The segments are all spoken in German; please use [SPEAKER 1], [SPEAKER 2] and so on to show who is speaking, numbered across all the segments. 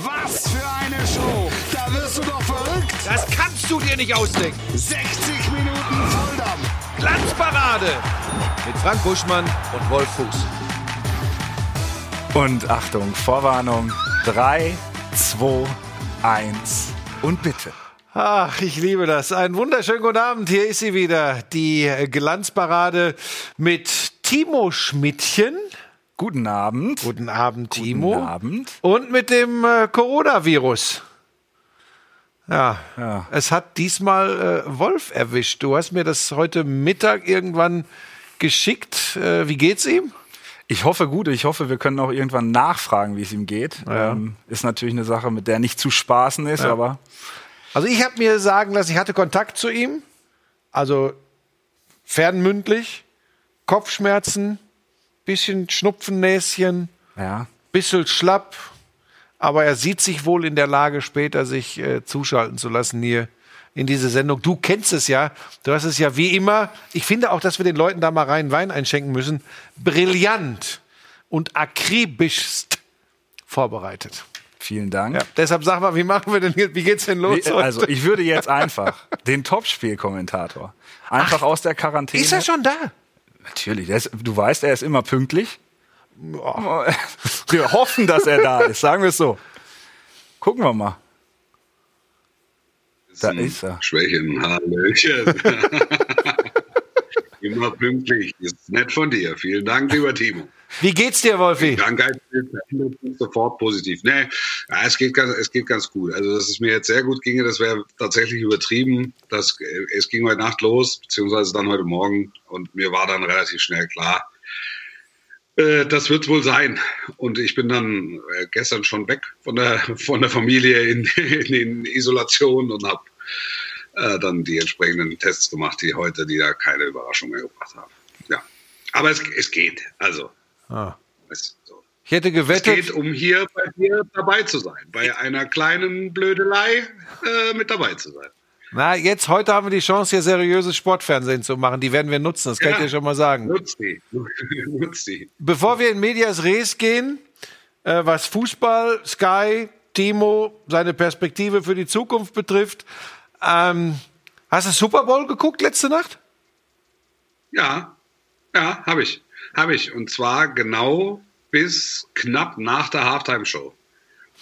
[SPEAKER 1] Was für eine Show! Da wirst du doch verrückt!
[SPEAKER 2] Das kannst du dir nicht ausdenken.
[SPEAKER 1] 60 Minuten Volldampf!
[SPEAKER 2] Glanzparade mit Frank Buschmann und Wolf Fuß.
[SPEAKER 3] Und Achtung, Vorwarnung. 3, 2, 1 und bitte.
[SPEAKER 2] Ach, ich liebe das. Einen wunderschönen guten Abend. Hier ist sie wieder, die Glanzparade mit Timo Schmidtchen.
[SPEAKER 3] Guten Abend.
[SPEAKER 2] Guten Abend, Timo.
[SPEAKER 3] Guten Abend.
[SPEAKER 2] Und mit dem äh, Coronavirus. Ja,
[SPEAKER 3] Ja.
[SPEAKER 2] es hat diesmal äh, Wolf erwischt. Du hast mir das heute Mittag irgendwann geschickt. Äh, wie geht's ihm?
[SPEAKER 3] Ich hoffe gut. Ich hoffe, wir können auch irgendwann nachfragen, wie es ihm geht.
[SPEAKER 2] Ja.
[SPEAKER 3] Ähm, ist natürlich eine Sache, mit der nicht zu spaßen ist, aber
[SPEAKER 2] Also ich habe mir sagen lassen, ich hatte Kontakt zu ihm. Also fernmündlich, Kopfschmerzen, bisschen Schnupfennäschen,
[SPEAKER 3] ja.
[SPEAKER 2] bisschen schlapp. Aber er sieht sich wohl in der Lage, später sich äh, zuschalten zu lassen hier in diese Sendung. Du kennst es ja. Du hast es ja wie immer. Ich finde auch, dass wir den Leuten da mal rein Wein einschenken müssen. Brillant und akribischst vorbereitet.
[SPEAKER 3] Vielen Dank.
[SPEAKER 2] Ja, deshalb sag mal, wie machen wir denn jetzt? Wie geht's denn los?
[SPEAKER 3] Wie- Also, ich würde jetzt einfach den Topspielkommentator einfach aus der Quarantäne.
[SPEAKER 2] ist er schon da?
[SPEAKER 3] Natürlich. Ist, du weißt, er ist immer pünktlich. Wir hoffen, dass er da ist. Sagen wir es so. Gucken wir mal. Da ist er.
[SPEAKER 4] Schwächen, Hallöchen. Immer pünktlich. Ist nett von dir. Vielen Dank, lieber Timo.
[SPEAKER 2] Wie geht's dir, Wolfi?
[SPEAKER 4] Ist sofort positiv. Nee, ja, es, geht ganz, es geht ganz gut. Also, dass es mir jetzt sehr gut ginge, das wäre tatsächlich übertrieben. Das, äh, es ging heute Nacht los, beziehungsweise dann heute Morgen. Und mir war dann relativ schnell klar, äh, das wird wohl sein. Und ich bin dann äh, gestern schon weg von der, von der Familie in, in, in Isolation und habe äh, dann die entsprechenden Tests gemacht, die heute, die da keine Überraschung mehr gebracht haben. Ja. Aber es, es geht. Also.
[SPEAKER 2] Ah.
[SPEAKER 4] Es, so.
[SPEAKER 2] Ich hätte
[SPEAKER 4] es
[SPEAKER 2] gewettet.
[SPEAKER 4] geht, um hier bei dir dabei zu sein. Bei einer kleinen Blödelei äh, mit dabei zu sein.
[SPEAKER 2] Na, jetzt, heute haben wir die Chance, hier seriöses Sportfernsehen zu machen. Die werden wir nutzen, das kann
[SPEAKER 4] Ja.
[SPEAKER 2] ich dir schon mal sagen.
[SPEAKER 4] Nutzt die. Nutzt die.
[SPEAKER 2] Bevor wir in Medias Res gehen, äh, was Fußball, Sky, Timo, seine Perspektive für die Zukunft betrifft, ähm, hast du Super Bowl geguckt letzte Nacht?
[SPEAKER 4] Ja, ja, habe ich. Habe ich. Und zwar genau bis knapp nach der Halftime-Show.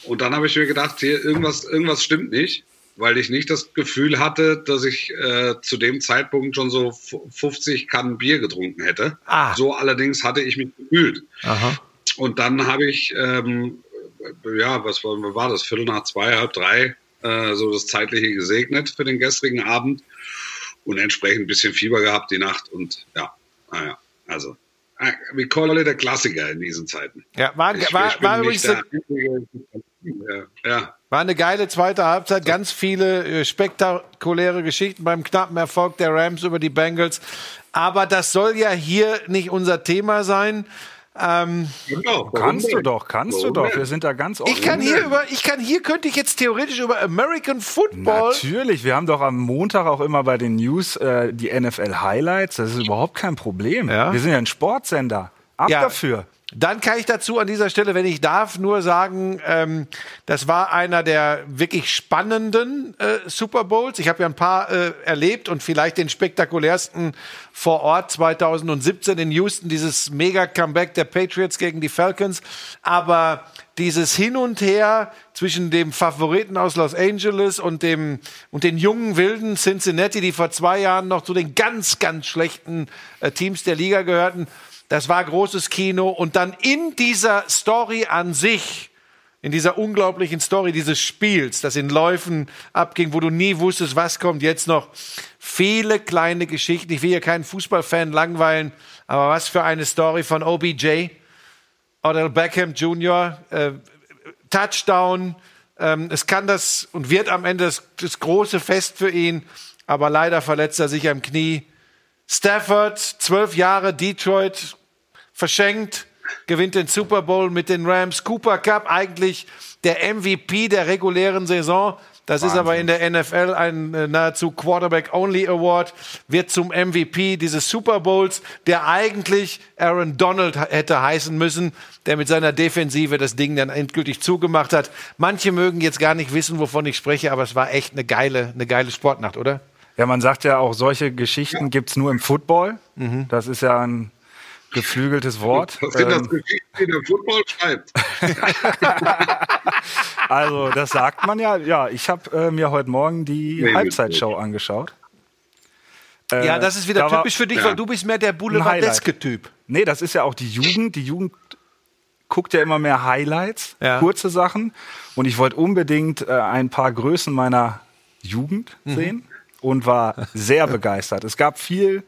[SPEAKER 4] Und dann habe ich mir gedacht, hier, irgendwas, irgendwas stimmt nicht, weil ich nicht das Gefühl hatte, dass ich äh, zu dem Zeitpunkt schon so f- 50 Kannen Bier getrunken hätte.
[SPEAKER 2] Ah.
[SPEAKER 4] So allerdings hatte ich mich gefühlt.
[SPEAKER 2] Aha.
[SPEAKER 4] Und dann habe ich, ähm, ja, was war, war das? Viertel nach zwei, halb drei, äh, so das Zeitliche gesegnet für den gestrigen Abend und entsprechend ein bisschen Fieber gehabt die Nacht und ja, naja, also, äh, we call it a Klassiker in diesen Zeiten.
[SPEAKER 2] Ja, war,
[SPEAKER 4] Ich,
[SPEAKER 2] war,
[SPEAKER 4] ich
[SPEAKER 2] war, übrigens
[SPEAKER 4] der
[SPEAKER 2] eine,
[SPEAKER 4] ja.
[SPEAKER 2] war eine geile zweite Halbzeit. Ganz viele äh, spektakuläre Geschichten beim knappen Erfolg der Rams über die Bengals. Aber das soll ja hier nicht unser Thema sein. Ähm,
[SPEAKER 4] Genau,
[SPEAKER 3] Kannst du doch, kannst du
[SPEAKER 4] Warum
[SPEAKER 3] doch.
[SPEAKER 4] denn?
[SPEAKER 3] Wir sind da ganz offen.
[SPEAKER 2] ich kann hier über, ich kann hier könnte ich jetzt theoretisch über American Football
[SPEAKER 3] Natürlich, wir haben doch am Montag auch immer bei den News äh, die NFL Highlights. Das ist überhaupt kein Problem.
[SPEAKER 2] Ja.
[SPEAKER 3] Wir sind ja ein Sportsender. Ab
[SPEAKER 2] Ja.
[SPEAKER 3] dafür.
[SPEAKER 2] Dann kann ich dazu an dieser Stelle, wenn ich darf, nur sagen, ähm, das war einer der wirklich spannenden äh, Super Bowls. Ich habe ja ein paar äh, erlebt und vielleicht den spektakulärsten vor Ort 2017 in Houston, dieses Mega-Comeback der Patriots gegen die Falcons. Aber dieses Hin und Her zwischen dem Favoriten aus Los Angeles und dem und den jungen wilden Cincinnati, die vor zwei Jahren noch zu den ganz, ganz schlechten äh, Teams der Liga gehörten. Das war großes Kino. Und dann in dieser Story an sich, in dieser unglaublichen Story dieses Spiels, das in Läufen abging, wo du nie wusstest, was kommt jetzt noch. Viele kleine Geschichten. Ich will hier keinen Fußballfan langweilen, aber was für eine Story von OBJ, Odell Beckham Jr., äh, Touchdown. Ähm, es kann das und wird am Ende das, das große Fest für ihn, aber leider verletzt er sich am Knie. Stafford, zwölf Jahre Detroit, verschenkt, gewinnt den Super Bowl mit den Rams. Cooper Cup, eigentlich der MVP der regulären Saison. Das Wahnsinn. ist aber in der NFL ein äh, nahezu Quarterback-Only Award, wird zum MVP dieses Super Bowls, der eigentlich Aaron Donald hätte heißen müssen, der mit seiner Defensive das Ding dann endgültig zugemacht hat. Manche mögen jetzt gar nicht wissen, wovon ich spreche, aber es war echt eine geile, eine geile Sportnacht, oder?
[SPEAKER 3] Ja, man sagt ja auch, solche Geschichten ja. es nur im Football. Mhm. Das ist ja ein geflügeltes Wort.
[SPEAKER 4] Was sind das ähm, Geschichten, die der Football schreibt?
[SPEAKER 3] also, das sagt man ja. Ja, ich habe äh, mir heute Morgen die nee, Halbzeitshow angeschaut.
[SPEAKER 2] Äh, ja, das ist wieder da typisch war, für dich, ja. weil du bist mehr der boulevardeske Typ.
[SPEAKER 3] Nee, das ist ja auch die Jugend. Die Jugend guckt ja immer mehr Highlights, ja. kurze Sachen. Und ich wollte unbedingt äh, ein paar Größen meiner Jugend mhm. sehen und war sehr begeistert. Es gab viel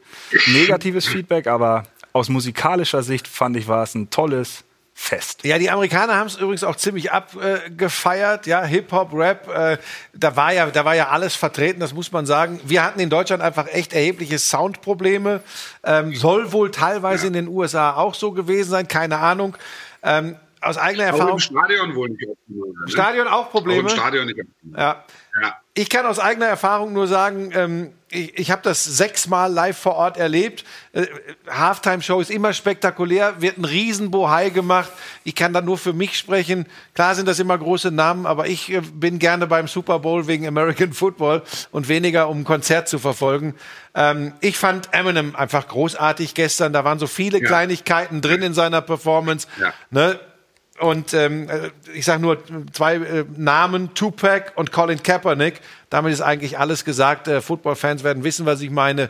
[SPEAKER 3] negatives Feedback, aber aus musikalischer Sicht fand ich, war es ein tolles Fest.
[SPEAKER 2] Ja, die Amerikaner haben es übrigens auch ziemlich abgefeiert, äh, ja, Hip-Hop, Rap, äh, da war ja, da war ja alles vertreten, das muss man sagen. Wir hatten in Deutschland einfach echt erhebliche Soundprobleme, ähm, soll wohl teilweise ja. in den USA auch so gewesen sein, keine Ahnung. Ähm, aus eigener Erfahrung. Auch im
[SPEAKER 4] Stadion wohl nicht.
[SPEAKER 2] Ne? Stadion auch Probleme.
[SPEAKER 4] Auch im Stadion nicht.
[SPEAKER 2] Ja. Ja. Ich kann aus eigener Erfahrung nur sagen, ähm, ich, ich habe das sechsmal live vor Ort erlebt. Äh, Halftime-Show ist immer spektakulär, wird ein Riesenbohai gemacht. Ich kann da nur für mich sprechen. Klar sind das immer große Namen, aber ich äh, bin gerne beim Super Bowl wegen American Football und weniger, um ein Konzert zu verfolgen. Ähm, ich fand Eminem einfach großartig gestern. Da waren so viele ja. Kleinigkeiten drin in seiner Performance. Ja. Ne? Und ähm, äh, ich sage nur zwei äh, Namen, Tupac und Colin Kaepernick. Damit ist eigentlich alles gesagt. Äh, Football-Fans werden wissen, was ich meine.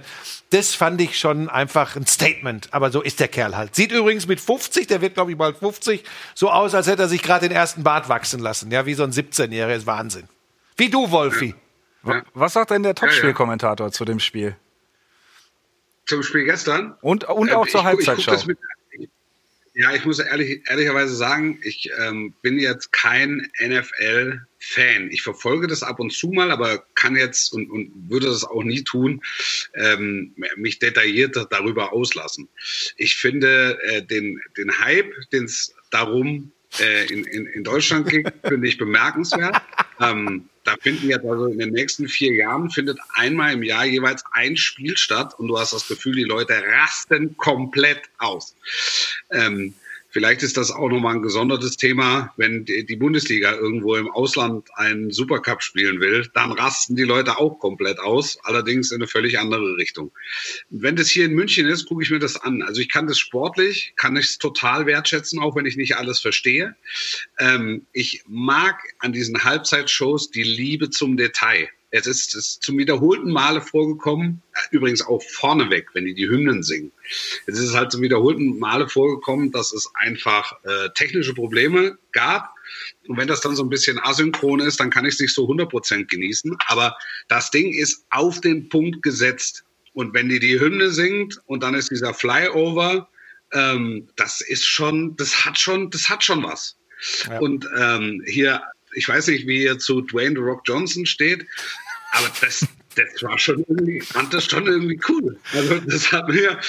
[SPEAKER 2] Das fand ich schon einfach ein Statement. Aber so ist der Kerl halt. Sieht übrigens mit 50, der wird glaube ich bald 50, so aus, als hätte er sich gerade den ersten Bart wachsen lassen. Ja, wie so ein 17-Jähriger. Ist Wahnsinn. Wie du, Wolfi.
[SPEAKER 3] Ja. Was sagt denn der Topspielkommentator ja, ja. zu dem Spiel?
[SPEAKER 4] Zum Spiel gestern?
[SPEAKER 3] Und, und ähm, auch zur Halbzeitshow.
[SPEAKER 4] Ja, ich muss ehrlich, ehrlicherweise sagen, ich ähm, bin jetzt kein NFL-Fan. Ich verfolge das ab und zu mal, aber kann jetzt und, und würde das auch nie tun, ähm, mich detailliert darüber auslassen. Ich finde äh, den, den Hype, den es darum äh, in, in, in Deutschland ging, finde ich bemerkenswert. Ähm, da finden jetzt also in den nächsten vier Jahren findet einmal im Jahr jeweils ein Spiel statt und du hast das Gefühl, die Leute rasten komplett aus. Ähm, Vielleicht ist das auch nochmal ein gesondertes Thema, wenn die Bundesliga irgendwo im Ausland einen Supercup spielen will, dann rasten die Leute auch komplett aus, allerdings in eine völlig andere Richtung. Wenn das hier in München ist, gucke ich mir das an. Also ich kann das sportlich, kann ich es total wertschätzen, auch wenn ich nicht alles verstehe. Ähm, ich mag an diesen Halbzeitshows die Liebe zum Detail. Es ist, es ist zum wiederholten Male vorgekommen, übrigens auch vorneweg, wenn die die Hymnen singen. Es ist halt zum wiederholten Male vorgekommen, dass es einfach äh, technische Probleme gab. Und wenn das dann so ein bisschen asynchron ist, dann kann ich es nicht so 100% genießen. Aber das Ding ist auf den Punkt gesetzt. Und wenn die die Hymne singt und dann ist dieser Flyover, ähm, das ist schon, das hat schon, das hat schon was. Ja. Und ähm, hier ich weiß nicht, wie ihr zu Dwayne The Rock Johnson steht, aber das, das war schon irgendwie, fand das schon irgendwie cool. Also das hat mir,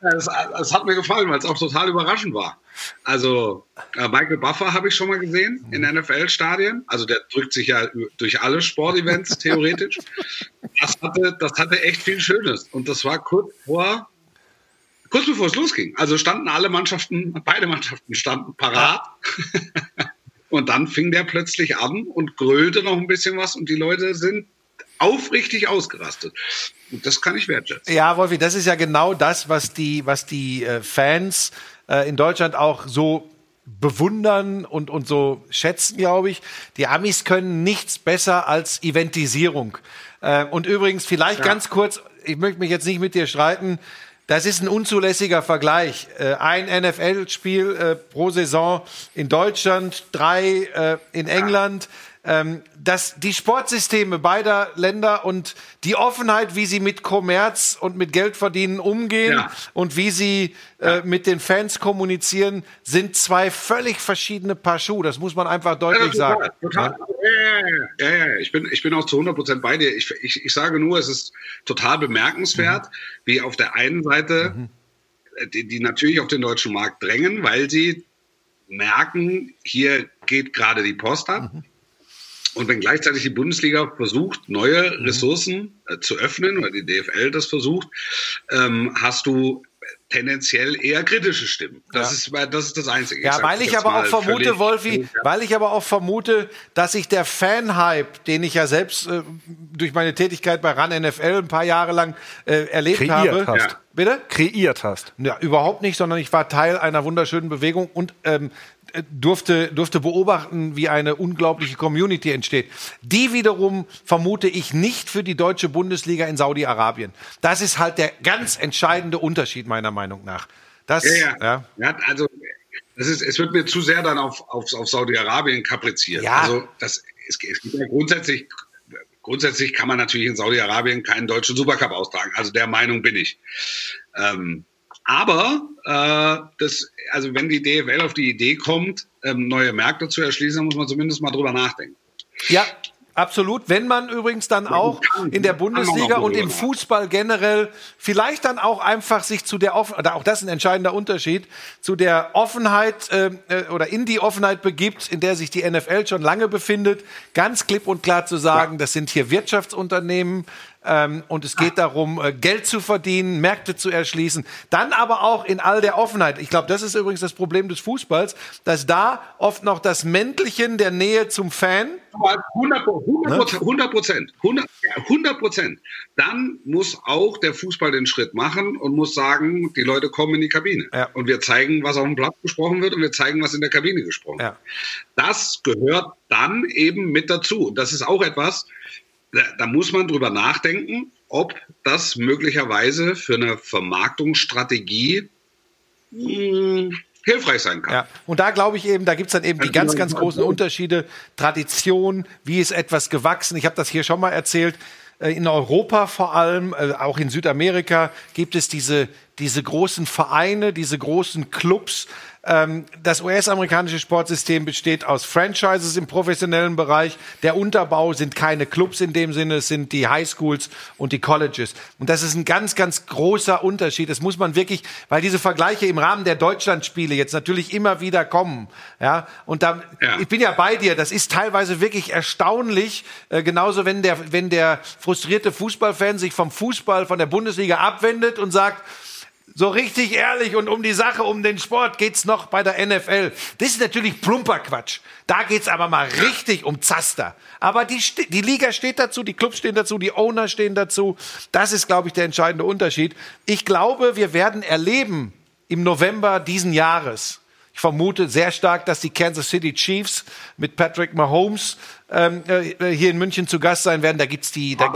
[SPEAKER 4] das, das hat mir gefallen, weil es auch total überraschend war. Also äh, Michael Buffer habe ich schon mal gesehen in NFL-Stadien. Also der drückt sich ja durch alle Sportevents theoretisch. Das hatte, das hatte echt viel Schönes. Und das war kurz vor, kurz bevor es losging. Also standen alle Mannschaften, beide Mannschaften standen parat. Und dann fing der plötzlich an und grölte noch ein bisschen was und die Leute sind aufrichtig ausgerastet. Und das kann ich wertschätzen.
[SPEAKER 2] Ja, Wolfi, das ist ja genau das, was die, was die äh, Fans äh, in Deutschland auch so bewundern und, und so schätzen, glaube ich. Die Amis können nichts besser als Eventisierung. Äh, und übrigens, vielleicht ja. ganz kurz, ich möchte mich jetzt nicht mit dir streiten, das ist ein unzulässiger Vergleich. Ein NFL-Spiel pro Saison in Deutschland, drei in England. Ähm, dass die Sportsysteme beider Länder und die Offenheit, wie sie mit Kommerz und mit Geldverdienen umgehen ja. und wie sie äh, mit den Fans kommunizieren, sind zwei völlig verschiedene Paar Schuhe. Das muss man einfach deutlich ja, total, sagen. Total.
[SPEAKER 4] Ja, ja, ja, Ich, bin, ich bin auch zu 100 Prozent bei dir. Ich, ich, ich sage nur, es ist total bemerkenswert, mhm. wie auf der einen Seite mhm. die, die natürlich auf den deutschen Markt drängen, weil sie merken, hier geht gerade die Post ab. Mhm Und wenn gleichzeitig die Bundesliga versucht, neue mhm. Ressourcen äh, zu öffnen, oder die DFL das versucht, ähm, hast du tendenziell eher kritische Stimmen. Das, ja. ist, das ist das Einzige.
[SPEAKER 2] Ja, weil ich aber auch vermute, Wolfi, weil ich aber auch vermute, dass sich der Fan-Hype, den ich ja selbst äh, durch meine Tätigkeit bei RAN NFL ein paar Jahre lang äh, erlebt
[SPEAKER 3] Kreiert
[SPEAKER 2] habe.
[SPEAKER 3] Hast. Ja.
[SPEAKER 2] Bitte?
[SPEAKER 3] Kreiert hast.
[SPEAKER 2] Ja, überhaupt nicht, sondern ich war Teil einer wunderschönen Bewegung und ähm, durfte, durfte beobachten, wie eine unglaubliche Community entsteht. Die wiederum vermute ich nicht für die deutsche Bundesliga in Saudi-Arabien. Das ist halt der ganz entscheidende Unterschied meiner Meinung nach. Das,
[SPEAKER 4] ja, ja. ja. also das ist, es wird mir zu sehr dann auf, auf, auf Saudi-Arabien kapriziert. Ja. Also das, es, es gibt ja grundsätzlich, grundsätzlich kann man natürlich in Saudi-Arabien keinen deutschen Supercup austragen. Also der Meinung bin ich. Ähm, aber äh, das, also wenn die DFL auf die Idee kommt, ähm, neue Märkte zu erschließen, dann muss man zumindest mal drüber nachdenken.
[SPEAKER 2] Ja, Absolut, wenn man übrigens dann auch in der Bundesliga und im Fußball generell vielleicht dann auch einfach sich zu der Offen oder auch das ist ein entscheidender Unterschied zu der Offenheit äh, äh, oder in die Offenheit begibt, in der sich die NFL schon lange befindet, ganz klipp und klar zu sagen, das sind hier Wirtschaftsunternehmen, und es geht darum, äh, Geld zu verdienen, Märkte zu erschließen. Dann aber auch in all der Offenheit. Ich glaube, das ist übrigens das Problem des Fußballs, dass da oft noch das Männlichen der Nähe zum Fan
[SPEAKER 4] 100 Prozent, 100 Prozent. Dann muss auch der Fußball den Schritt machen und muss sagen, die Leute kommen in die Kabine. Ja. Und wir zeigen, was auf dem Platz gesprochen wird und wir zeigen, was in der Kabine gesprochen wird. Ja. Das gehört dann eben mit dazu. Und das ist auch etwas, da, da muss man drüber nachdenken, ob das möglicherweise für eine Vermarktungsstrategie mh, hm, hilfreich sein kann. Ja.
[SPEAKER 2] Und da glaube ich eben, da gibt es dann eben die ganz, ganz großen Unterschiede. Tradition, wie ist etwas gewachsen? Ich habe das hier schon mal erzählt. Äh, in Europa vor allem, äh, auch in Südamerika, gibt es diese, diese großen Vereine, diese großen Clubs, ähm, das US-amerikanische Sportsystem besteht aus Franchises im professionellen Bereich. Der Unterbau sind keine Clubs in dem Sinne, es sind die Highschools und die Colleges. Und das ist ein ganz, ganz großer Unterschied. Das muss man wirklich, weil diese Vergleiche im Rahmen der Deutschlandspiele jetzt natürlich immer wieder kommen. Ja, und da, ja. ich bin ja bei dir. Das ist teilweise wirklich erstaunlich. Äh, genauso, wenn der, wenn der frustrierte Fußballfan sich vom Fußball, von der Bundesliga abwendet und sagt, so richtig ehrlich und um die Sache, um den Sport geht's noch bei der NFL. Das ist natürlich plumper Quatsch. Da geht's aber mal richtig um Zaster. Aber die, die Liga steht dazu, die Clubs stehen dazu, die Owner stehen dazu. Das ist, glaube ich, der entscheidende Unterschied. Ich glaube, wir werden erleben im November diesen Jahres, ich vermute sehr stark, dass die Kansas City Chiefs mit Patrick Mahomes ähm, äh, hier in München zu Gast sein werden. Da gibt's die, da,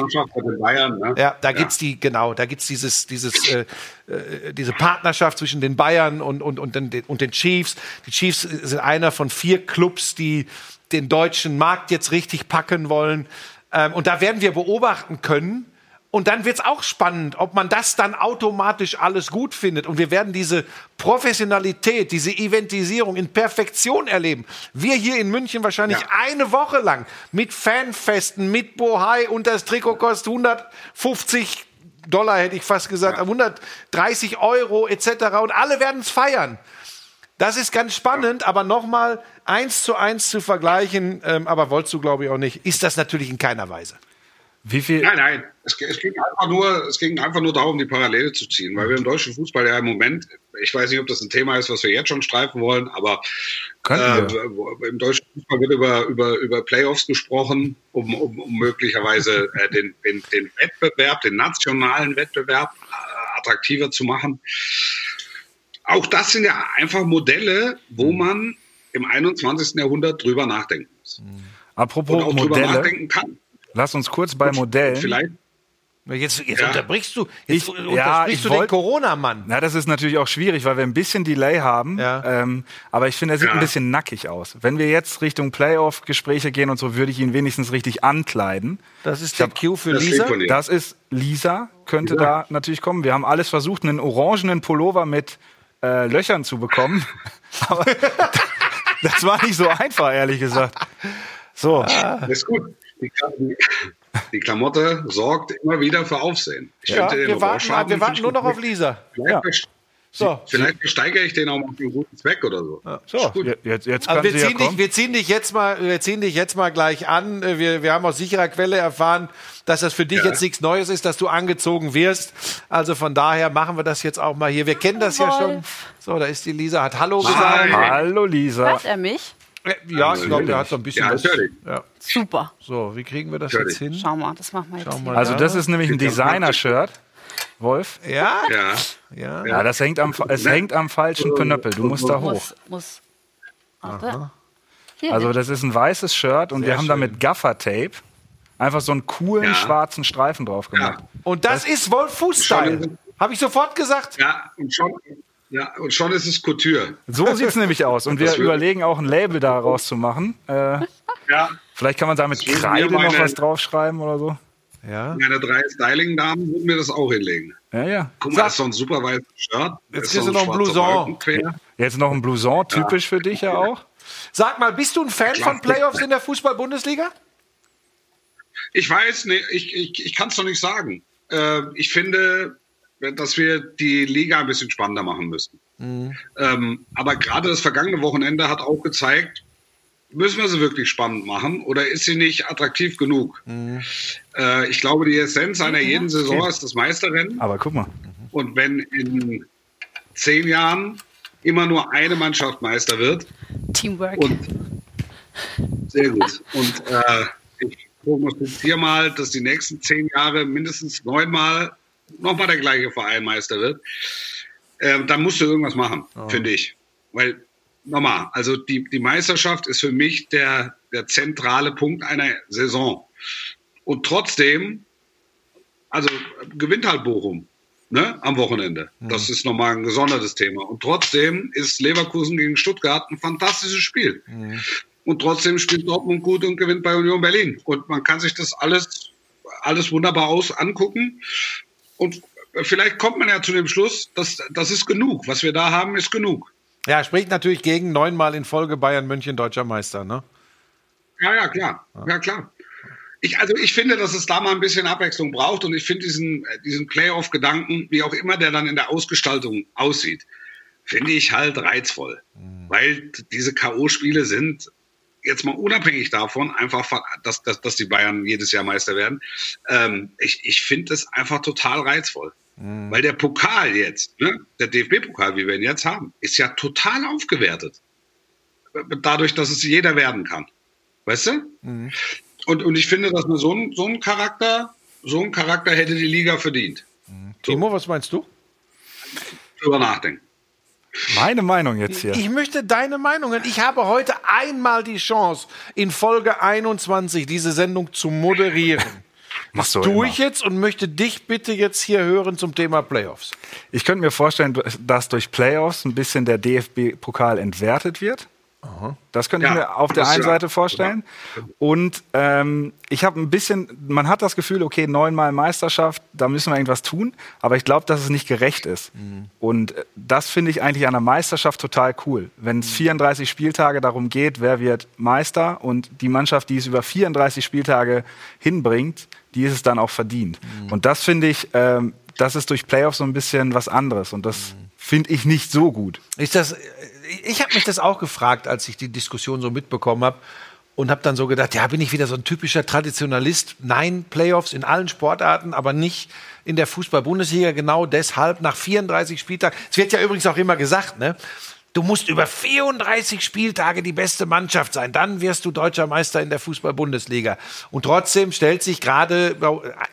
[SPEAKER 2] Bayern, ne? ja, da ja. gibt's die, genau, da gibt's dieses, dieses, äh, äh, diese Partnerschaft zwischen den Bayern und und und den, und den Chiefs. Die Chiefs sind einer von vier Clubs, die den deutschen Markt jetzt richtig packen wollen. Ähm, und da werden wir beobachten können, und dann wird's auch spannend, ob man das dann automatisch alles gut findet. Und wir werden diese Professionalität, diese Eventisierung in Perfektion erleben. Wir hier in München wahrscheinlich ja. eine Woche lang mit Fanfesten, mit Bohai und das Trikot kostet 150 Dollar, hätte ich fast gesagt, ja. 130 Euro etc. Und alle werden es feiern. Das ist ganz spannend, aber nochmal eins zu eins zu vergleichen, ähm, aber wolltest du, glaube ich, auch nicht, ist das natürlich in keiner Weise.
[SPEAKER 4] Wie viel? Nein, nein. Es, es, ging einfach nur, es ging einfach nur darum, die Parallele zu ziehen, weil wir im deutschen Fußball ja im Moment, ich weiß nicht, ob das ein Thema ist, was wir jetzt schon streifen wollen, aber äh, im deutschen Fußball wird über, über, über Playoffs gesprochen, um, um, um möglicherweise äh, den, den, den Wettbewerb, den nationalen Wettbewerb äh, attraktiver zu machen. Auch das sind ja einfach Modelle, wo mhm. man im 21. Jahrhundert drüber nachdenken muss.
[SPEAKER 3] Apropos Und auch Modelle. drüber nachdenken kann. Lass uns kurz bei Modellen.
[SPEAKER 4] Vielleicht.
[SPEAKER 2] Jetzt, jetzt ja. unterbrichst du, jetzt ich, unterbrichst ja, ich du wollt, den Corona-Mann.
[SPEAKER 3] Na, das ist natürlich auch schwierig, weil wir ein bisschen Delay haben. Ja. Ähm, aber ich finde, er sieht ja. ein bisschen nackig aus. Wenn wir jetzt Richtung Playoff-Gespräche gehen und so, würde ich ihn wenigstens richtig ankleiden.
[SPEAKER 2] Das ist der Cue für Lisa.
[SPEAKER 3] Das ist Lisa, könnte da natürlich kommen. Wir haben alles versucht, einen orangenen Pullover mit äh, Löchern zu bekommen. aber das war nicht so einfach, ehrlich gesagt. So.
[SPEAKER 4] Das ist gut die, die, Klamotte sorgt immer wieder für Aufsehen.
[SPEAKER 2] Ich ja, wir, warten, wir warten nur noch auf Lisa. Ja.
[SPEAKER 4] So. Vielleicht steigere ich den auch mal für einen guten Zweck oder so. Ja.
[SPEAKER 2] So, jetzt, jetzt also wir, ziehen ja dich, wir, ziehen dich jetzt mal, wir ziehen dich jetzt mal gleich an. Wir, wir haben aus sicherer Quelle erfahren, dass das für dich ja. jetzt nichts Neues ist, dass du angezogen wirst. Also von daher machen wir das jetzt auch mal hier. Wir kennen das ja schon. So, da ist die Lisa, hat Hallo gesagt.
[SPEAKER 3] Hallo Lisa.
[SPEAKER 5] Hört er mich?
[SPEAKER 2] Ja, ich glaube, der hat so ein bisschen. Ja, was,
[SPEAKER 5] ja. Super.
[SPEAKER 2] So, wie kriegen wir das jetzt hin?
[SPEAKER 5] Schau mal, das machen wir jetzt. Mal
[SPEAKER 3] also, das ist nämlich ein Designer-Shirt. Wolf?
[SPEAKER 2] Ja?
[SPEAKER 4] Ja.
[SPEAKER 3] Ja, ja das hängt am, es hängt am falschen Pinöppel. Du musst da hoch. Muss, muss. Also das ist ein weißes Shirt und Sehr wir haben schön. da mit Gaffer-Tape einfach so einen coolen ja. schwarzen Streifen drauf gemacht. Ja.
[SPEAKER 2] Und das, das ist Wolf Fußstyle. Habe ich sofort gesagt.
[SPEAKER 4] Ja, und schon, ja, und schon ist es Couture.
[SPEAKER 3] So sieht es nämlich aus. Und wir überlegen auch ein Label daraus zu machen. Äh, ja. Vielleicht kann man da mit Kreide noch was draufschreiben oder so.
[SPEAKER 4] Ja. Meine drei Styling-Damen würden mir das auch hinlegen.
[SPEAKER 3] Ja, ja.
[SPEAKER 4] Guck mal, das ist so ein super weißes Shirt.
[SPEAKER 2] Jetzt kriegst du noch ein Blouson.
[SPEAKER 3] Jetzt noch ein Blouson, typisch ja. für dich ja auch.
[SPEAKER 2] Sag mal, bist du ein Fan Klar. von Playoffs in der Fußball-Bundesliga?
[SPEAKER 4] Ich weiß nicht, ich, ich, ich kann es doch nicht sagen. Äh, ich finde, dass wir die Liga ein bisschen spannender machen müssen. Mhm. Ähm, aber gerade das vergangene Wochenende hat auch gezeigt, müssen wir sie wirklich spannend machen oder ist sie nicht attraktiv genug? Mhm. Äh, ich glaube, die Essenz einer jeden Saison okay. ist das Meisterrennen.
[SPEAKER 3] Aber guck mal.
[SPEAKER 4] Und wenn in zehn Jahren immer nur eine Mannschaft Meister wird.
[SPEAKER 5] Teamwork.
[SPEAKER 4] Und sehr gut. Und äh, ich prognostiziere mal, dass die nächsten zehn Jahre mindestens neunmal nochmal der gleiche Verein Meister wird. Äh, dann musst du irgendwas machen, oh. finde ich. Weil nochmal, also die, die Meisterschaft ist für mich der, der zentrale Punkt einer Saison. Und trotzdem, also gewinnt halt Bochum ne, am Wochenende. Mhm. Das ist nochmal ein gesondertes Thema. Und trotzdem ist Leverkusen gegen Stuttgart ein fantastisches Spiel. Mhm. Und trotzdem spielt Dortmund gut und gewinnt bei Union Berlin. Und man kann sich das alles, alles wunderbar aus angucken. Und vielleicht kommt man ja zu dem Schluss, dass das ist genug. Was wir da haben, ist genug.
[SPEAKER 2] Ja, spricht natürlich gegen neunmal in Folge Bayern München deutscher Meister, ne?
[SPEAKER 4] Ja, ja, klar. Ja, klar. Ich, also ich finde, dass es da mal ein bisschen Abwechslung braucht und ich finde diesen, diesen Playoff-Gedanken, wie auch immer der dann in der Ausgestaltung aussieht, finde ich halt reizvoll. Mhm. Weil diese K.O.-Spiele sind jetzt mal unabhängig davon, einfach, dass, dass, dass die Bayern jedes Jahr Meister werden. Ähm, ich ich finde es einfach total reizvoll. Mhm. Weil der Pokal jetzt, ne, der DFB-Pokal, wie wir ihn jetzt haben, ist ja total aufgewertet. Dadurch, dass es jeder werden kann. Weißt du? Mhm. Und, und ich finde, dass man so einen so einen Charakter, so einen Charakter hätte die Liga verdient.
[SPEAKER 2] Mhm. Timo, was meinst du?
[SPEAKER 4] Drüber nachdenken.
[SPEAKER 3] Meine Meinung jetzt hier.
[SPEAKER 2] Ich möchte deine Meinung. Ich habe heute einmal die Chance, in Folge 21 diese Sendung zu moderieren. Machst du tue ich jetzt und möchte dich bitte jetzt hier hören zum Thema Playoffs.
[SPEAKER 3] Ich könnte mir vorstellen, dass durch Playoffs ein bisschen der DFB-Pokal entwertet wird. Aha. Das könnte ja, ich mir auf der einen Seite vorstellen. Und ähm, ich habe ein bisschen, man hat das Gefühl, okay, neunmal Meisterschaft, da müssen wir irgendwas tun. Aber ich glaube, dass es nicht gerecht ist. Mhm. Und äh, das finde ich eigentlich an der Meisterschaft total cool. Wenn es 34 Spieltage darum geht, wer wird Meister und die Mannschaft, die es über 34 Spieltage hinbringt, die ist es dann auch verdient. Mhm. Und das finde ich, ähm, das ist durch Playoffs so ein bisschen was anderes. Und das mhm. finde ich nicht so gut.
[SPEAKER 2] Ist das, ich habe mich das auch gefragt, als ich die Diskussion so mitbekommen habe. Und habe dann so gedacht, ja, bin ich wieder so ein typischer Traditionalist? Nein, Playoffs in allen Sportarten, aber nicht in der Fußball-Bundesliga. Genau deshalb nach 34 Spieltagen. Es wird ja übrigens auch immer gesagt, ne? Du musst über 34 Spieltage die beste Mannschaft sein. Dann wirst du deutscher Meister in der Fußball-Bundesliga. Und trotzdem stellt sich gerade,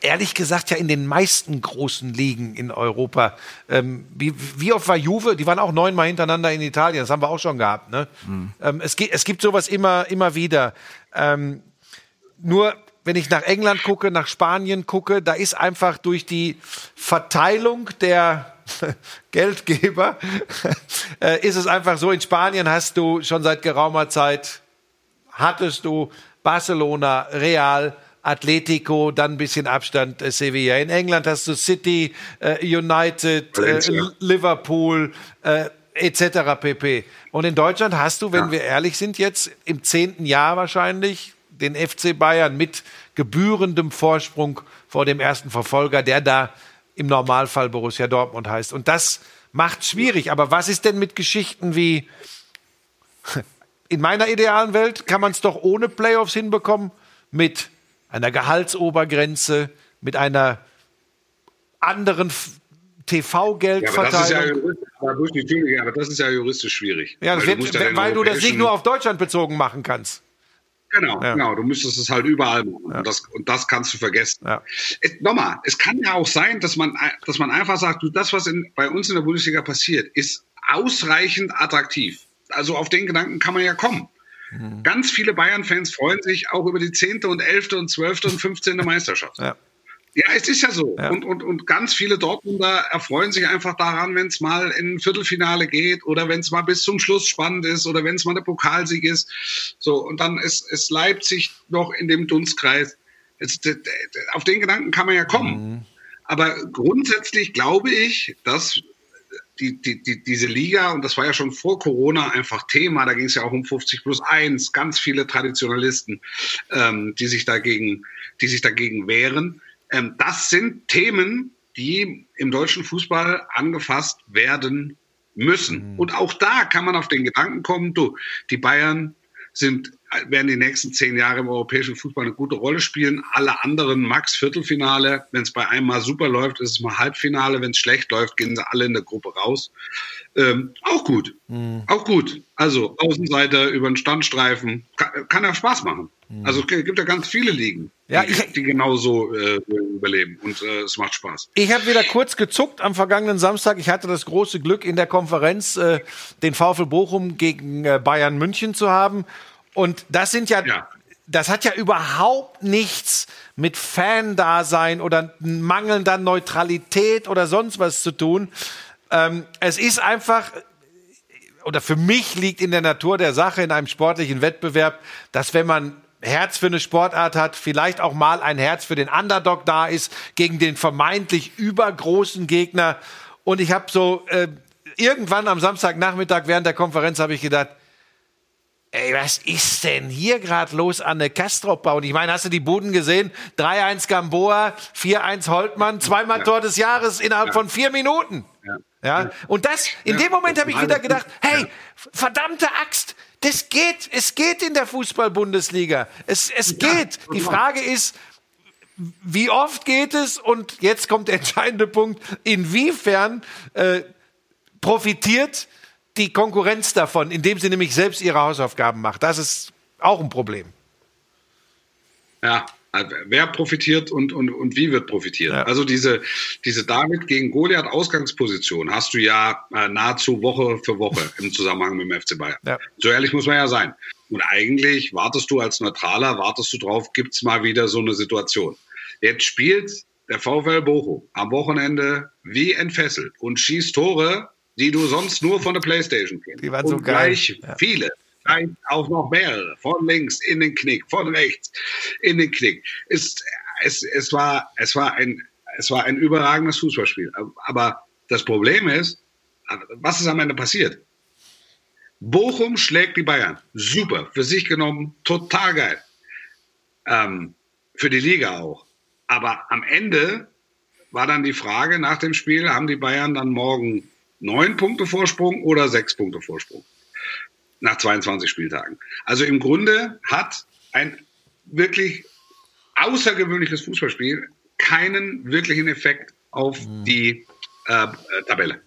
[SPEAKER 2] ehrlich gesagt, ja in den meisten großen Ligen in Europa, ähm, wie, wie, oft war Juve? Die waren auch neunmal hintereinander in Italien. Das haben wir auch schon gehabt. Ne? Mhm. Ähm, es, es, gibt sowas immer, immer wieder. Ähm, nur wenn ich nach England gucke, nach Spanien gucke, da ist einfach durch die Verteilung der Geldgeber, äh, ist es einfach so, in Spanien hast du schon seit geraumer Zeit, hattest du Barcelona, Real, Atletico, dann ein bisschen Abstand äh, Sevilla. In England hast du City, äh, United, äh, Liverpool, äh, etc. pp. Und in Deutschland hast du, wenn ja. wir ehrlich sind, jetzt im zehnten Jahr wahrscheinlich den FC Bayern mit gebührendem Vorsprung vor dem ersten Verfolger, der da im Normalfall Borussia Dortmund heißt. Und das macht schwierig. Aber was ist denn mit Geschichten wie in meiner idealen Welt kann man es doch ohne Playoffs hinbekommen mit einer Gehaltsobergrenze, mit einer anderen TV-Geldverteilung.
[SPEAKER 4] Ja, aber, aber, das ist ja juristisch schwierig.
[SPEAKER 2] Ja, weil, wird, du, ja weil du das nicht nur auf Deutschland bezogen machen kannst.
[SPEAKER 4] Genau, ja. genau. Du müsstest es halt überall machen. Ja. Und, das, und das kannst du vergessen. Ja. Es, nochmal, es kann ja auch sein, dass man, dass man einfach sagt, du, das, was in, bei uns in der Bundesliga passiert, ist ausreichend attraktiv. Also auf den Gedanken kann man ja kommen. Mhm. Ganz viele Bayern-Fans freuen sich auch über die 10. und 11. und 12. und 15. Meisterschaft. Ja. Ja, es ist ja so. Ja. Und, und, und ganz viele Dortmunder erfreuen sich einfach daran, wenn es mal in ein Viertelfinale geht oder wenn es mal bis zum Schluss spannend ist oder wenn es mal der Pokalsieg ist. So, und dann ist, ist Leipzig noch in dem Dunstkreis. Es, auf den Gedanken kann man ja kommen. Mhm. Aber grundsätzlich glaube ich, dass die, die, die, diese Liga, und das war ja schon vor Corona einfach Thema, da ging es ja auch um 50 plus 1, ganz viele Traditionalisten, ähm, die sich dagegen, die sich dagegen wehren. Ähm, das sind Themen, die im deutschen Fußball angefasst werden müssen. Mhm. Und auch da kann man auf den Gedanken kommen, du, die Bayern sind, werden die nächsten zehn Jahre im europäischen Fußball eine gute Rolle spielen. Alle anderen Max Viertelfinale. Wenn es bei einem mal super läuft, ist es mal Halbfinale. Wenn es schlecht läuft, gehen sie alle in der Gruppe raus. Ähm, auch gut. Mhm. Auch gut. Also Außenseiter über den Standstreifen. Kann, kann ja Spaß machen. Mhm. Also es gibt ja ganz viele Ligen, ja, die, ich, die genauso äh, überleben. Und äh, es macht Spaß.
[SPEAKER 2] Ich habe wieder kurz gezuckt am vergangenen Samstag. Ich hatte das große Glück, in der Konferenz äh, den VfL Bochum gegen äh, Bayern München zu haben. Und das sind ja, ja. das hat ja überhaupt nichts mit Fan-Dasein oder mangelnder Neutralität oder sonst was zu tun. Ähm, es ist einfach, oder für mich liegt in der Natur der Sache in einem sportlichen Wettbewerb, dass wenn man Herz für eine Sportart hat, vielleicht auch mal ein Herz für den Underdog da ist, gegen den vermeintlich übergroßen Gegner. Und ich habe so äh, irgendwann am Samstagnachmittag während der Konferenz habe ich gedacht, ey, was ist denn hier gerade los an der Kastrop-Bau? Und ich meine, hast du die Buden gesehen? 3-1 Gamboa, 4-1 Holtmann, zweimal ja. Tor des Jahres innerhalb ja. von vier Minuten. Ja. ja. Und das, in dem Moment habe ich wieder gedacht, hey, verdammte Axt, das geht, es geht in der Fußball-Bundesliga. Es, es geht. Die Frage ist, wie oft geht es? Und jetzt kommt der entscheidende Punkt, inwiefern äh, profitiert die Konkurrenz davon, indem sie nämlich selbst ihre Hausaufgaben macht. Das ist auch ein Problem.
[SPEAKER 4] Ja, wer profitiert und, und, und wie wird profitiert. Ja. Also diese, diese David gegen Goliath Ausgangsposition hast du ja äh, nahezu Woche für Woche im Zusammenhang mit dem FC Bayern. Ja. So ehrlich muss man ja sein. Und eigentlich wartest du als Neutraler, wartest du drauf, gibt's mal wieder so eine Situation. Jetzt spielt der VfL Bochum am Wochenende wie entfesselt und schießt Tore, die du sonst nur von der Playstation kennst.
[SPEAKER 2] Die waren so und geil. gleich
[SPEAKER 4] ja. viele. Auch noch mehrere. Von links in den Knick, von rechts in den Knick. Es, es, es, war, es, war ein, es war ein überragendes Fußballspiel. Aber das Problem ist, was ist am Ende passiert? Bochum schlägt die Bayern. Super. Für sich genommen, total geil. Ähm, für die Liga auch. Aber am Ende war dann die Frage nach dem Spiel, haben die Bayern dann morgen neun Punkte Vorsprung oder sechs Punkte Vorsprung nach 22 Spieltagen. Also im Grunde hat ein wirklich außergewöhnliches Fußballspiel keinen wirklichen Effekt auf mhm. die äh, Tabelle.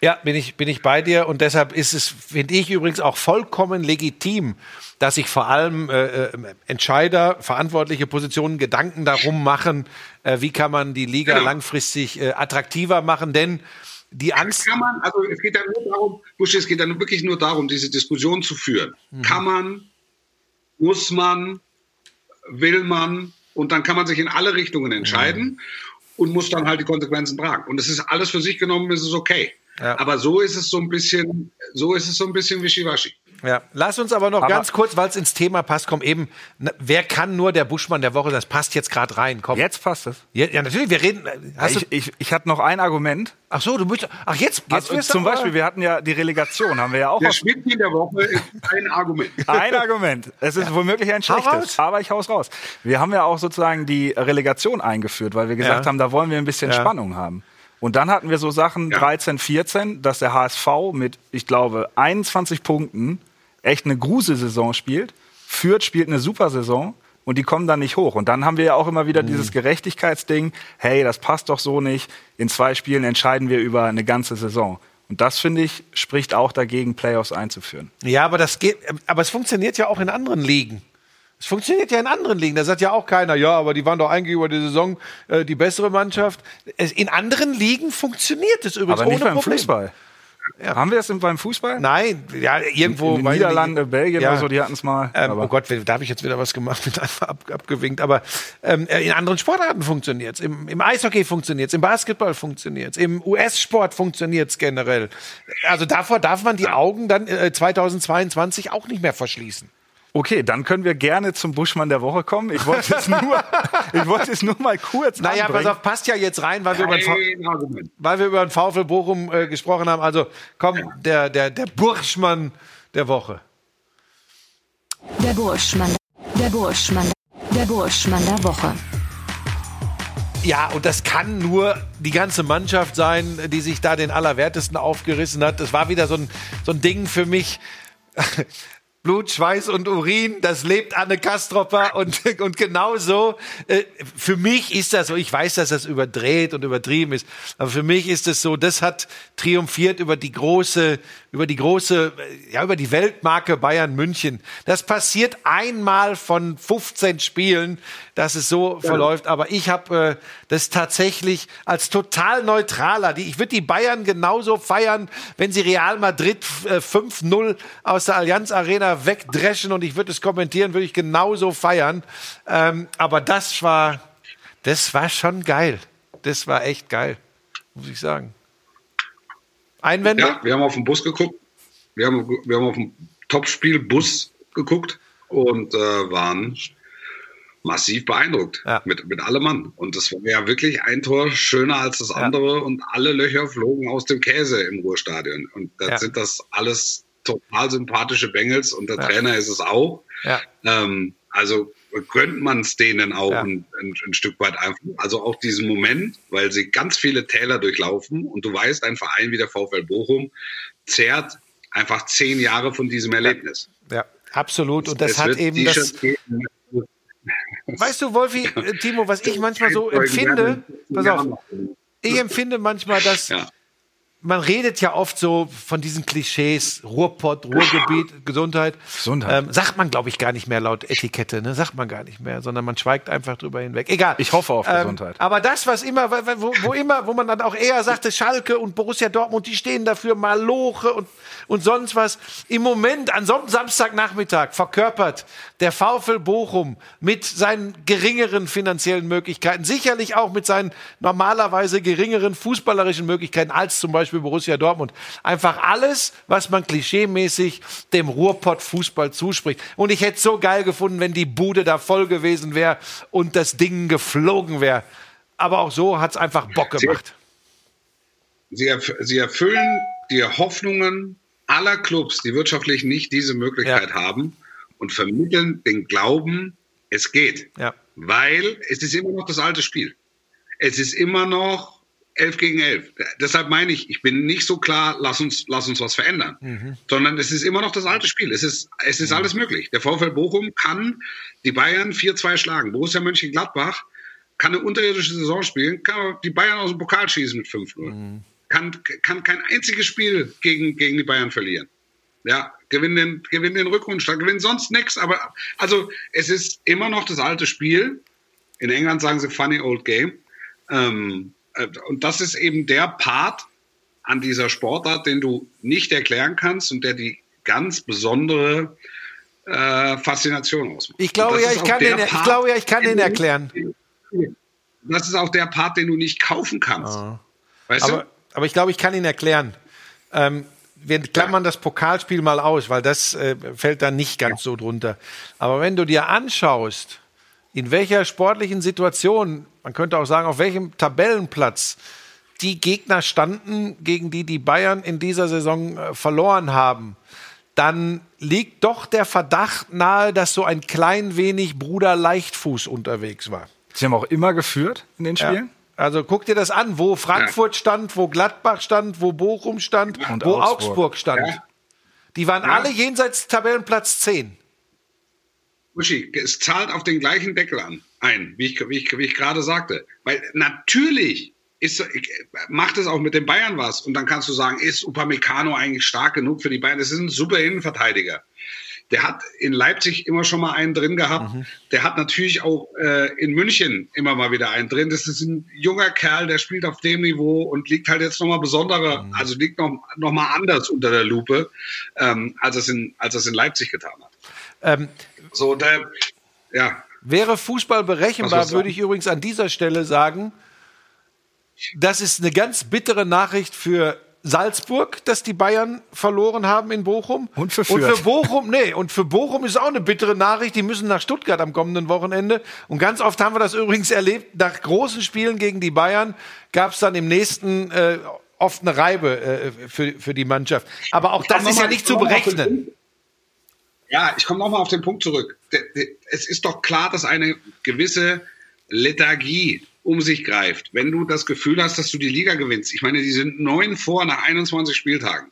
[SPEAKER 2] Ja, bin ich, bin ich bei dir und deshalb ist es, finde ich übrigens auch vollkommen legitim, dass sich vor allem äh, äh, Entscheider, verantwortliche Positionen Gedanken darum machen, äh, wie kann man die Liga genau. langfristig äh, attraktiver machen, denn die Angst.
[SPEAKER 4] Kann man, also es geht dann nur darum, es geht dann wirklich nur darum, diese Diskussion zu führen. Mhm. Kann man, muss man, will man, und dann kann man sich in alle Richtungen entscheiden mhm. und muss dann halt die Konsequenzen tragen. Und es ist alles für sich genommen, ist es okay. Ja. Aber so ist es so ein bisschen, so ist es so ein bisschen wischiwaschi.
[SPEAKER 2] Ja, lass uns aber noch aber ganz kurz, weil es ins Thema passt, komm eben, na, wer kann nur der Buschmann der Woche, das passt jetzt gerade rein, komm.
[SPEAKER 3] Jetzt passt es.
[SPEAKER 2] Ja, ja, natürlich, wir reden.
[SPEAKER 3] Hast ja, ich, ich, ich hatte noch ein Argument.
[SPEAKER 2] Ach so, du möchtest, ach jetzt, jetzt
[SPEAKER 3] also, Zum Beispiel, wir hatten ja die Relegation, haben wir ja auch.
[SPEAKER 4] Der Schmidt der Woche ist ein Argument.
[SPEAKER 3] Ein Argument. Es ist ja. womöglich ein schlechtes, aber ich hau's raus. Wir haben ja auch sozusagen die Relegation eingeführt, weil wir gesagt haben, da wollen wir ein bisschen Spannung haben. Und dann hatten wir so Sachen ja. 13, 14, dass der HSV mit, ich glaube, 21 Punkten echt eine Gruselsaison spielt. Fürth spielt eine Supersaison und die kommen dann nicht hoch. Und dann haben wir ja auch immer wieder mhm. dieses Gerechtigkeitsding, hey, das passt doch so nicht. In zwei Spielen entscheiden wir über eine ganze Saison. Und das, finde ich, spricht auch dagegen, Playoffs einzuführen.
[SPEAKER 2] Ja, aber das geht, aber es funktioniert ja auch in anderen Ligen. Es funktioniert ja in anderen Ligen. Da sagt ja auch keiner, ja, aber die waren doch eigentlich über die Saison äh, die bessere Mannschaft. In anderen Ligen funktioniert es übrigens
[SPEAKER 3] aber nicht
[SPEAKER 2] ohne
[SPEAKER 3] beim
[SPEAKER 2] Problem.
[SPEAKER 3] Fußball. Ja. Haben wir das beim Fußball?
[SPEAKER 2] Nein, ja, irgendwo.
[SPEAKER 3] In, in Niederlande, Belgien ja. oder so, die hatten es mal.
[SPEAKER 2] Ähm, oh Gott, da habe ich jetzt wieder was gemacht, mit einfach ab, abgewinkt. Aber ähm, äh, in anderen Sportarten funktioniert es. Im, Im Eishockey funktioniert es, im Basketball funktioniert es, im US-Sport funktioniert es generell. Also davor darf man die Augen dann äh, 2022 auch nicht mehr verschließen.
[SPEAKER 3] Okay, dann können wir gerne zum Buschmann der Woche kommen. Ich wollte es nur, ich wollte es nur mal kurz
[SPEAKER 2] Naja, anbringen. pass auf, passt ja jetzt rein, weil wir über den, weil wir über den VfL Bochum äh, gesprochen haben. Also komm, der, der, der Burschmann der Woche.
[SPEAKER 6] Der Burschmann, der Burschmann, der Burschmann der Woche.
[SPEAKER 2] Ja, und das kann nur die ganze Mannschaft sein, die sich da den Allerwertesten aufgerissen hat. Das war wieder so ein, so ein Ding für mich. Blut, Schweiß und Urin, das lebt Anne Kastropper und, und genau so. Äh, für mich ist das so, ich weiß, dass das überdreht und übertrieben ist, aber für mich ist es so, das hat triumphiert über die große, über die große, ja, über die Weltmarke Bayern München. Das passiert einmal von 15 Spielen, dass es so ja. verläuft, aber ich habe äh, das tatsächlich als total neutraler, die, ich würde die Bayern genauso feiern, wenn sie Real Madrid äh, 5-0 aus der Allianz Arena wegdreschen und ich würde es kommentieren, würde ich genauso feiern. Ähm, aber das war, das war schon geil. Das war echt geil, muss ich sagen. Einwände?
[SPEAKER 4] Ja, wir haben auf den Bus geguckt. Wir haben, wir haben auf den Topspiel Bus geguckt und äh, waren massiv beeindruckt ja. mit, mit allem Mann. Und das war ja wirklich ein Tor schöner als das andere ja. und alle Löcher flogen aus dem Käse im Ruhrstadion. Und da ja. sind das alles total sympathische Bengels und der. Trainer ist es auch. Ähm, also gönnt man es denen auch ja. ein, ein, ein, Stück weit einfach. Also auch diesen Moment, weil sie ganz viele Täler durchlaufen und du weißt, ein Verein wie der VfL Bochum zehrt einfach zehn Jahre von diesem Erlebnis.
[SPEAKER 2] Ja, absolut. Und das es hat eben das. Weißt du, Wolfi, äh, Timo, was ich manchmal so empfinde, pass auf, ich empfinde manchmal, dass ja man redet ja oft so von diesen Klischees, Ruhrpott, Ruhrgebiet, Gesundheit. Gesundheit. Ähm, sagt man, glaube ich, gar nicht mehr laut Etikette, ne? Sagt man gar nicht mehr, sondern man schweigt einfach drüber hinweg. Egal.
[SPEAKER 3] Ich hoffe auf ähm, Gesundheit.
[SPEAKER 2] Aber das, was immer, wo, wo, immer, wo man dann auch eher sagte, Schalke und Borussia Dortmund, die stehen dafür, Maloche und, und sonst was. Im Moment, an so einem Samstagnachmittag, verkörpert der VfL Bochum mit seinen geringeren finanziellen Möglichkeiten, sicherlich auch mit seinen normalerweise geringeren fußballerischen Möglichkeiten als zum Beispiel Beispiel Borussia Dortmund. Einfach alles, was man klischeemäßig dem Ruhrpott-Fußball zuspricht. Und ich hätte es so geil gefunden, wenn die Bude da voll gewesen wäre und das Ding geflogen wäre. Aber auch so hat es einfach Bock gemacht.
[SPEAKER 4] Sie, sie, erfüllen die Hoffnungen aller Clubs, die wirtschaftlich nicht diese Möglichkeit ja. haben und vermitteln den Glauben, es geht. Ja. Weil es ist immer noch das alte Spiel. Es ist immer noch 11 gegen 11. Deshalb meine ich, ich bin nicht so klar, lass uns, lass uns was verändern, mhm. sondern es ist immer noch das alte Spiel. Es ist, es ist mhm. alles möglich. Der VfL Bochum kann die Bayern 4-2 schlagen. Borussia Mönchengladbach kann eine unterirdische Saison spielen, kann die Bayern aus dem Pokal schießen mit 5-0. Mhm. Kann, kann kein einziges Spiel gegen, gegen die Bayern verlieren. Ja, gewinnen den, gewinnen den Rückrundenstand, gewinnen sonst nichts. Aber also es ist immer noch das alte Spiel. In England sagen sie funny old game. Ähm, äh, und das ist eben der Part an dieser Sportart, den du nicht erklären kannst und der die ganz besondere äh, Faszination ausmacht.
[SPEAKER 2] Ich glaube ja, ich kann den, Part, ich glaube ja, ich kann den erklären.
[SPEAKER 4] Das ist auch der Part, den du nicht kaufen kannst.
[SPEAKER 2] Weißt aber, aber ich glaube, ich kann ihn erklären. Ähm, wir klammern das Pokalspiel mal aus, weil das äh, fällt dann nicht ganz so drunter. Aber wenn du dir anschaust, in welcher sportlichen Situation, man könnte auch sagen, auf welchem Tabellenplatz die Gegner standen, gegen die die Bayern in dieser Saison äh, verloren haben, dann liegt doch der Verdacht nahe, dass so ein klein wenig Bruder Leichtfuß unterwegs war.
[SPEAKER 3] Sie haben auch immer geführt in den Spielen? Ja.
[SPEAKER 2] Also guck dir das an, wo Frankfurt stand, wo Gladbach stand, wo Bochum stand, Und wo Augsburg, Augsburg stand. Ja. Die waren ja. alle jenseits Tabellenplatz 10.
[SPEAKER 4] Uschi, es zahlt auf den gleichen Deckel an, ein, wie ich, wie ich, wie ich gerade sagte. Weil natürlich ist, macht es auch mit den Bayern was. Und dann kannst du sagen, ist Upamecano eigentlich stark genug für die Bayern? Das ist ein super Innenverteidiger. Der hat in Leipzig immer schon mal einen drin gehabt. Mhm. Der hat natürlich auch äh, in München immer mal wieder einen drin. Das ist ein junger Kerl, der spielt auf dem Niveau und liegt halt jetzt nochmal besonderer, mhm. also liegt noch, noch mal anders unter der Lupe, ähm, als, es in, als es in Leipzig getan hat. Ähm, so, der, ja.
[SPEAKER 2] Wäre Fußball berechenbar, würde ich übrigens an dieser Stelle sagen, das ist eine ganz bittere Nachricht für Salzburg, dass die Bayern verloren haben in Bochum.
[SPEAKER 3] Und für Fürth.
[SPEAKER 2] Und für Bochum, nee, und für Bochum ist auch eine bittere Nachricht. Die müssen nach Stuttgart am kommenden Wochenende. Und ganz oft haben wir das übrigens erlebt. Nach großen Spielen gegen die Bayern gab es dann im nächsten äh, oft eine Reibe äh, für, für die Mannschaft. Aber auch das ist ja nicht zu berechnen.
[SPEAKER 4] Ja, ich komme nochmal auf den Punkt zurück. Es ist doch klar, dass eine gewisse Lethargie um sich greift, wenn du das Gefühl hast, dass du die Liga gewinnst, ich meine, die sind neun vor nach 21 Spieltagen,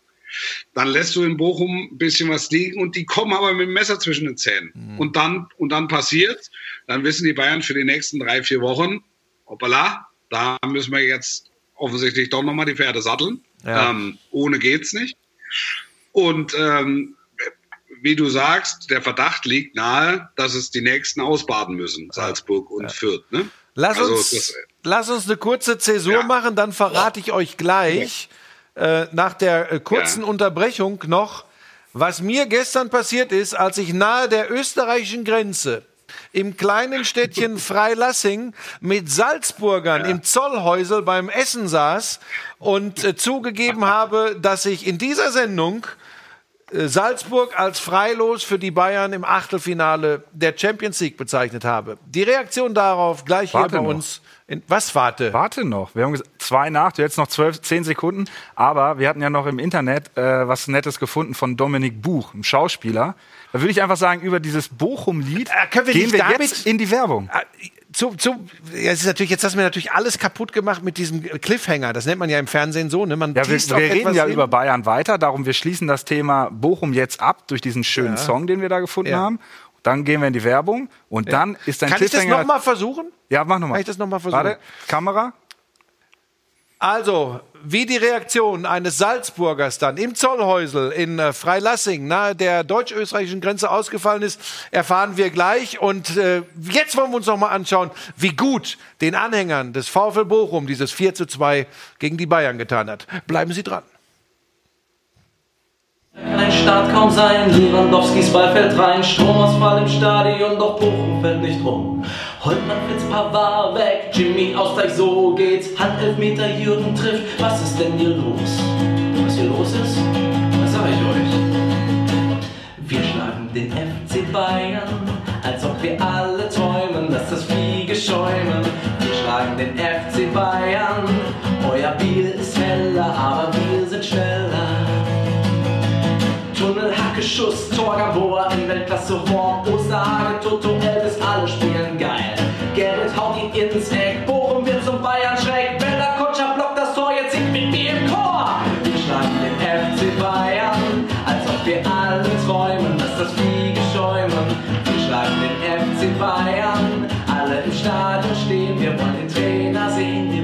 [SPEAKER 4] dann lässt du in Bochum ein bisschen was liegen und die kommen aber mit dem Messer zwischen den Zähnen. Mhm. Und dann, und dann passiert, dann wissen die Bayern für die nächsten drei, vier Wochen, hoppala, da müssen wir jetzt offensichtlich doch nochmal die Pferde satteln. Ja. Ähm, ohne geht's nicht. Und ähm, wie du sagst, der Verdacht liegt nahe, dass es die nächsten ausbaden müssen, Salzburg und ja. Fürth. Ne?
[SPEAKER 2] Lass, also, uns, das, lass uns eine kurze Zäsur ja. machen, dann verrate ich euch gleich äh, nach der äh, kurzen ja. Unterbrechung noch, was mir gestern passiert ist, als ich nahe der österreichischen Grenze im kleinen Städtchen Freilassing mit Salzburgern ja. im Zollhäusel beim Essen saß und äh, zugegeben habe, dass ich in dieser Sendung äh, Salzburg als freilos für die Bayern im Achtelfinale der Champions League bezeichnet habe. Die Reaktion darauf gleich warte hier bei noch. uns. In, was warte?
[SPEAKER 3] Warte noch. Wir haben gesagt, zwei nach, du hättest noch zwölf, zehn Sekunden. Aber wir hatten ja noch im Internet äh, was Nettes gefunden von Dominik Buch, einem Schauspieler. Da würde ich einfach sagen, über dieses Bochum-Lied äh, gehen wir jetzt in die Werbung.
[SPEAKER 2] Zu, zu, ja, es ist natürlich, jetzt hast du mir natürlich alles kaputt gemacht mit diesem Cliffhanger. Das nennt man ja im Fernsehen so. Ne? Man
[SPEAKER 3] ja, wir, wir reden ja hin. über Bayern weiter, darum wir schließen das Thema Bochum jetzt ab durch diesen schönen ja. Song, den wir da gefunden ja. haben. Dann gehen wir in die Werbung und dann ist ein
[SPEAKER 2] Kann
[SPEAKER 3] Cliffhanger.
[SPEAKER 2] Kann ich das nochmal versuchen?
[SPEAKER 3] Ja, mach nochmal.
[SPEAKER 2] Kann ich das nochmal versuchen?
[SPEAKER 3] Warte, Kamera.
[SPEAKER 2] Also, wie die Reaktion eines Salzburgers dann im Zollhäusel in äh, Freilassing nahe der deutsch-österreichischen Grenze ausgefallen ist, erfahren wir gleich. Und äh, jetzt wollen wir uns noch mal anschauen, wie gut den Anhängern des VfL Bochum dieses 4 zu 2 gegen die Bayern getan hat. Bleiben Sie dran.
[SPEAKER 7] Ein Start kaum sein, Lewandowskis Ball fällt rein, Stromausfall im Stadion, doch Bochum fällt nicht rum. Holtmann Fritz Pavard weg, Jimmy Ausgleich, so geht's, Handelfmeter, Jürgen trifft, was ist denn hier los? Was hier los ist, das sag ich euch. Wir schlagen den FC Bayern, als ob wir alle träumen, dass das Fliege schäumen. Wir schlagen den FC Bayern, euer Bier ist heller, aber wir sind schneller. Schuss, Tor, Gabor in Weltklasse Form. Osterhage, Toto, Elvis, alle spielen geil. Gerrit haut ihn ins Eck, Bochum wird zum Bayern schräg. Bella Kutscher blockt das Tor, jetzt singt mit mir im Chor. Wir schlagen den FC Bayern, als ob wir alle träumen, dass das Fliege schäumen. Wir schlagen den FC Bayern, alle im Stadion stehen, wir wollen den Trainer sehen,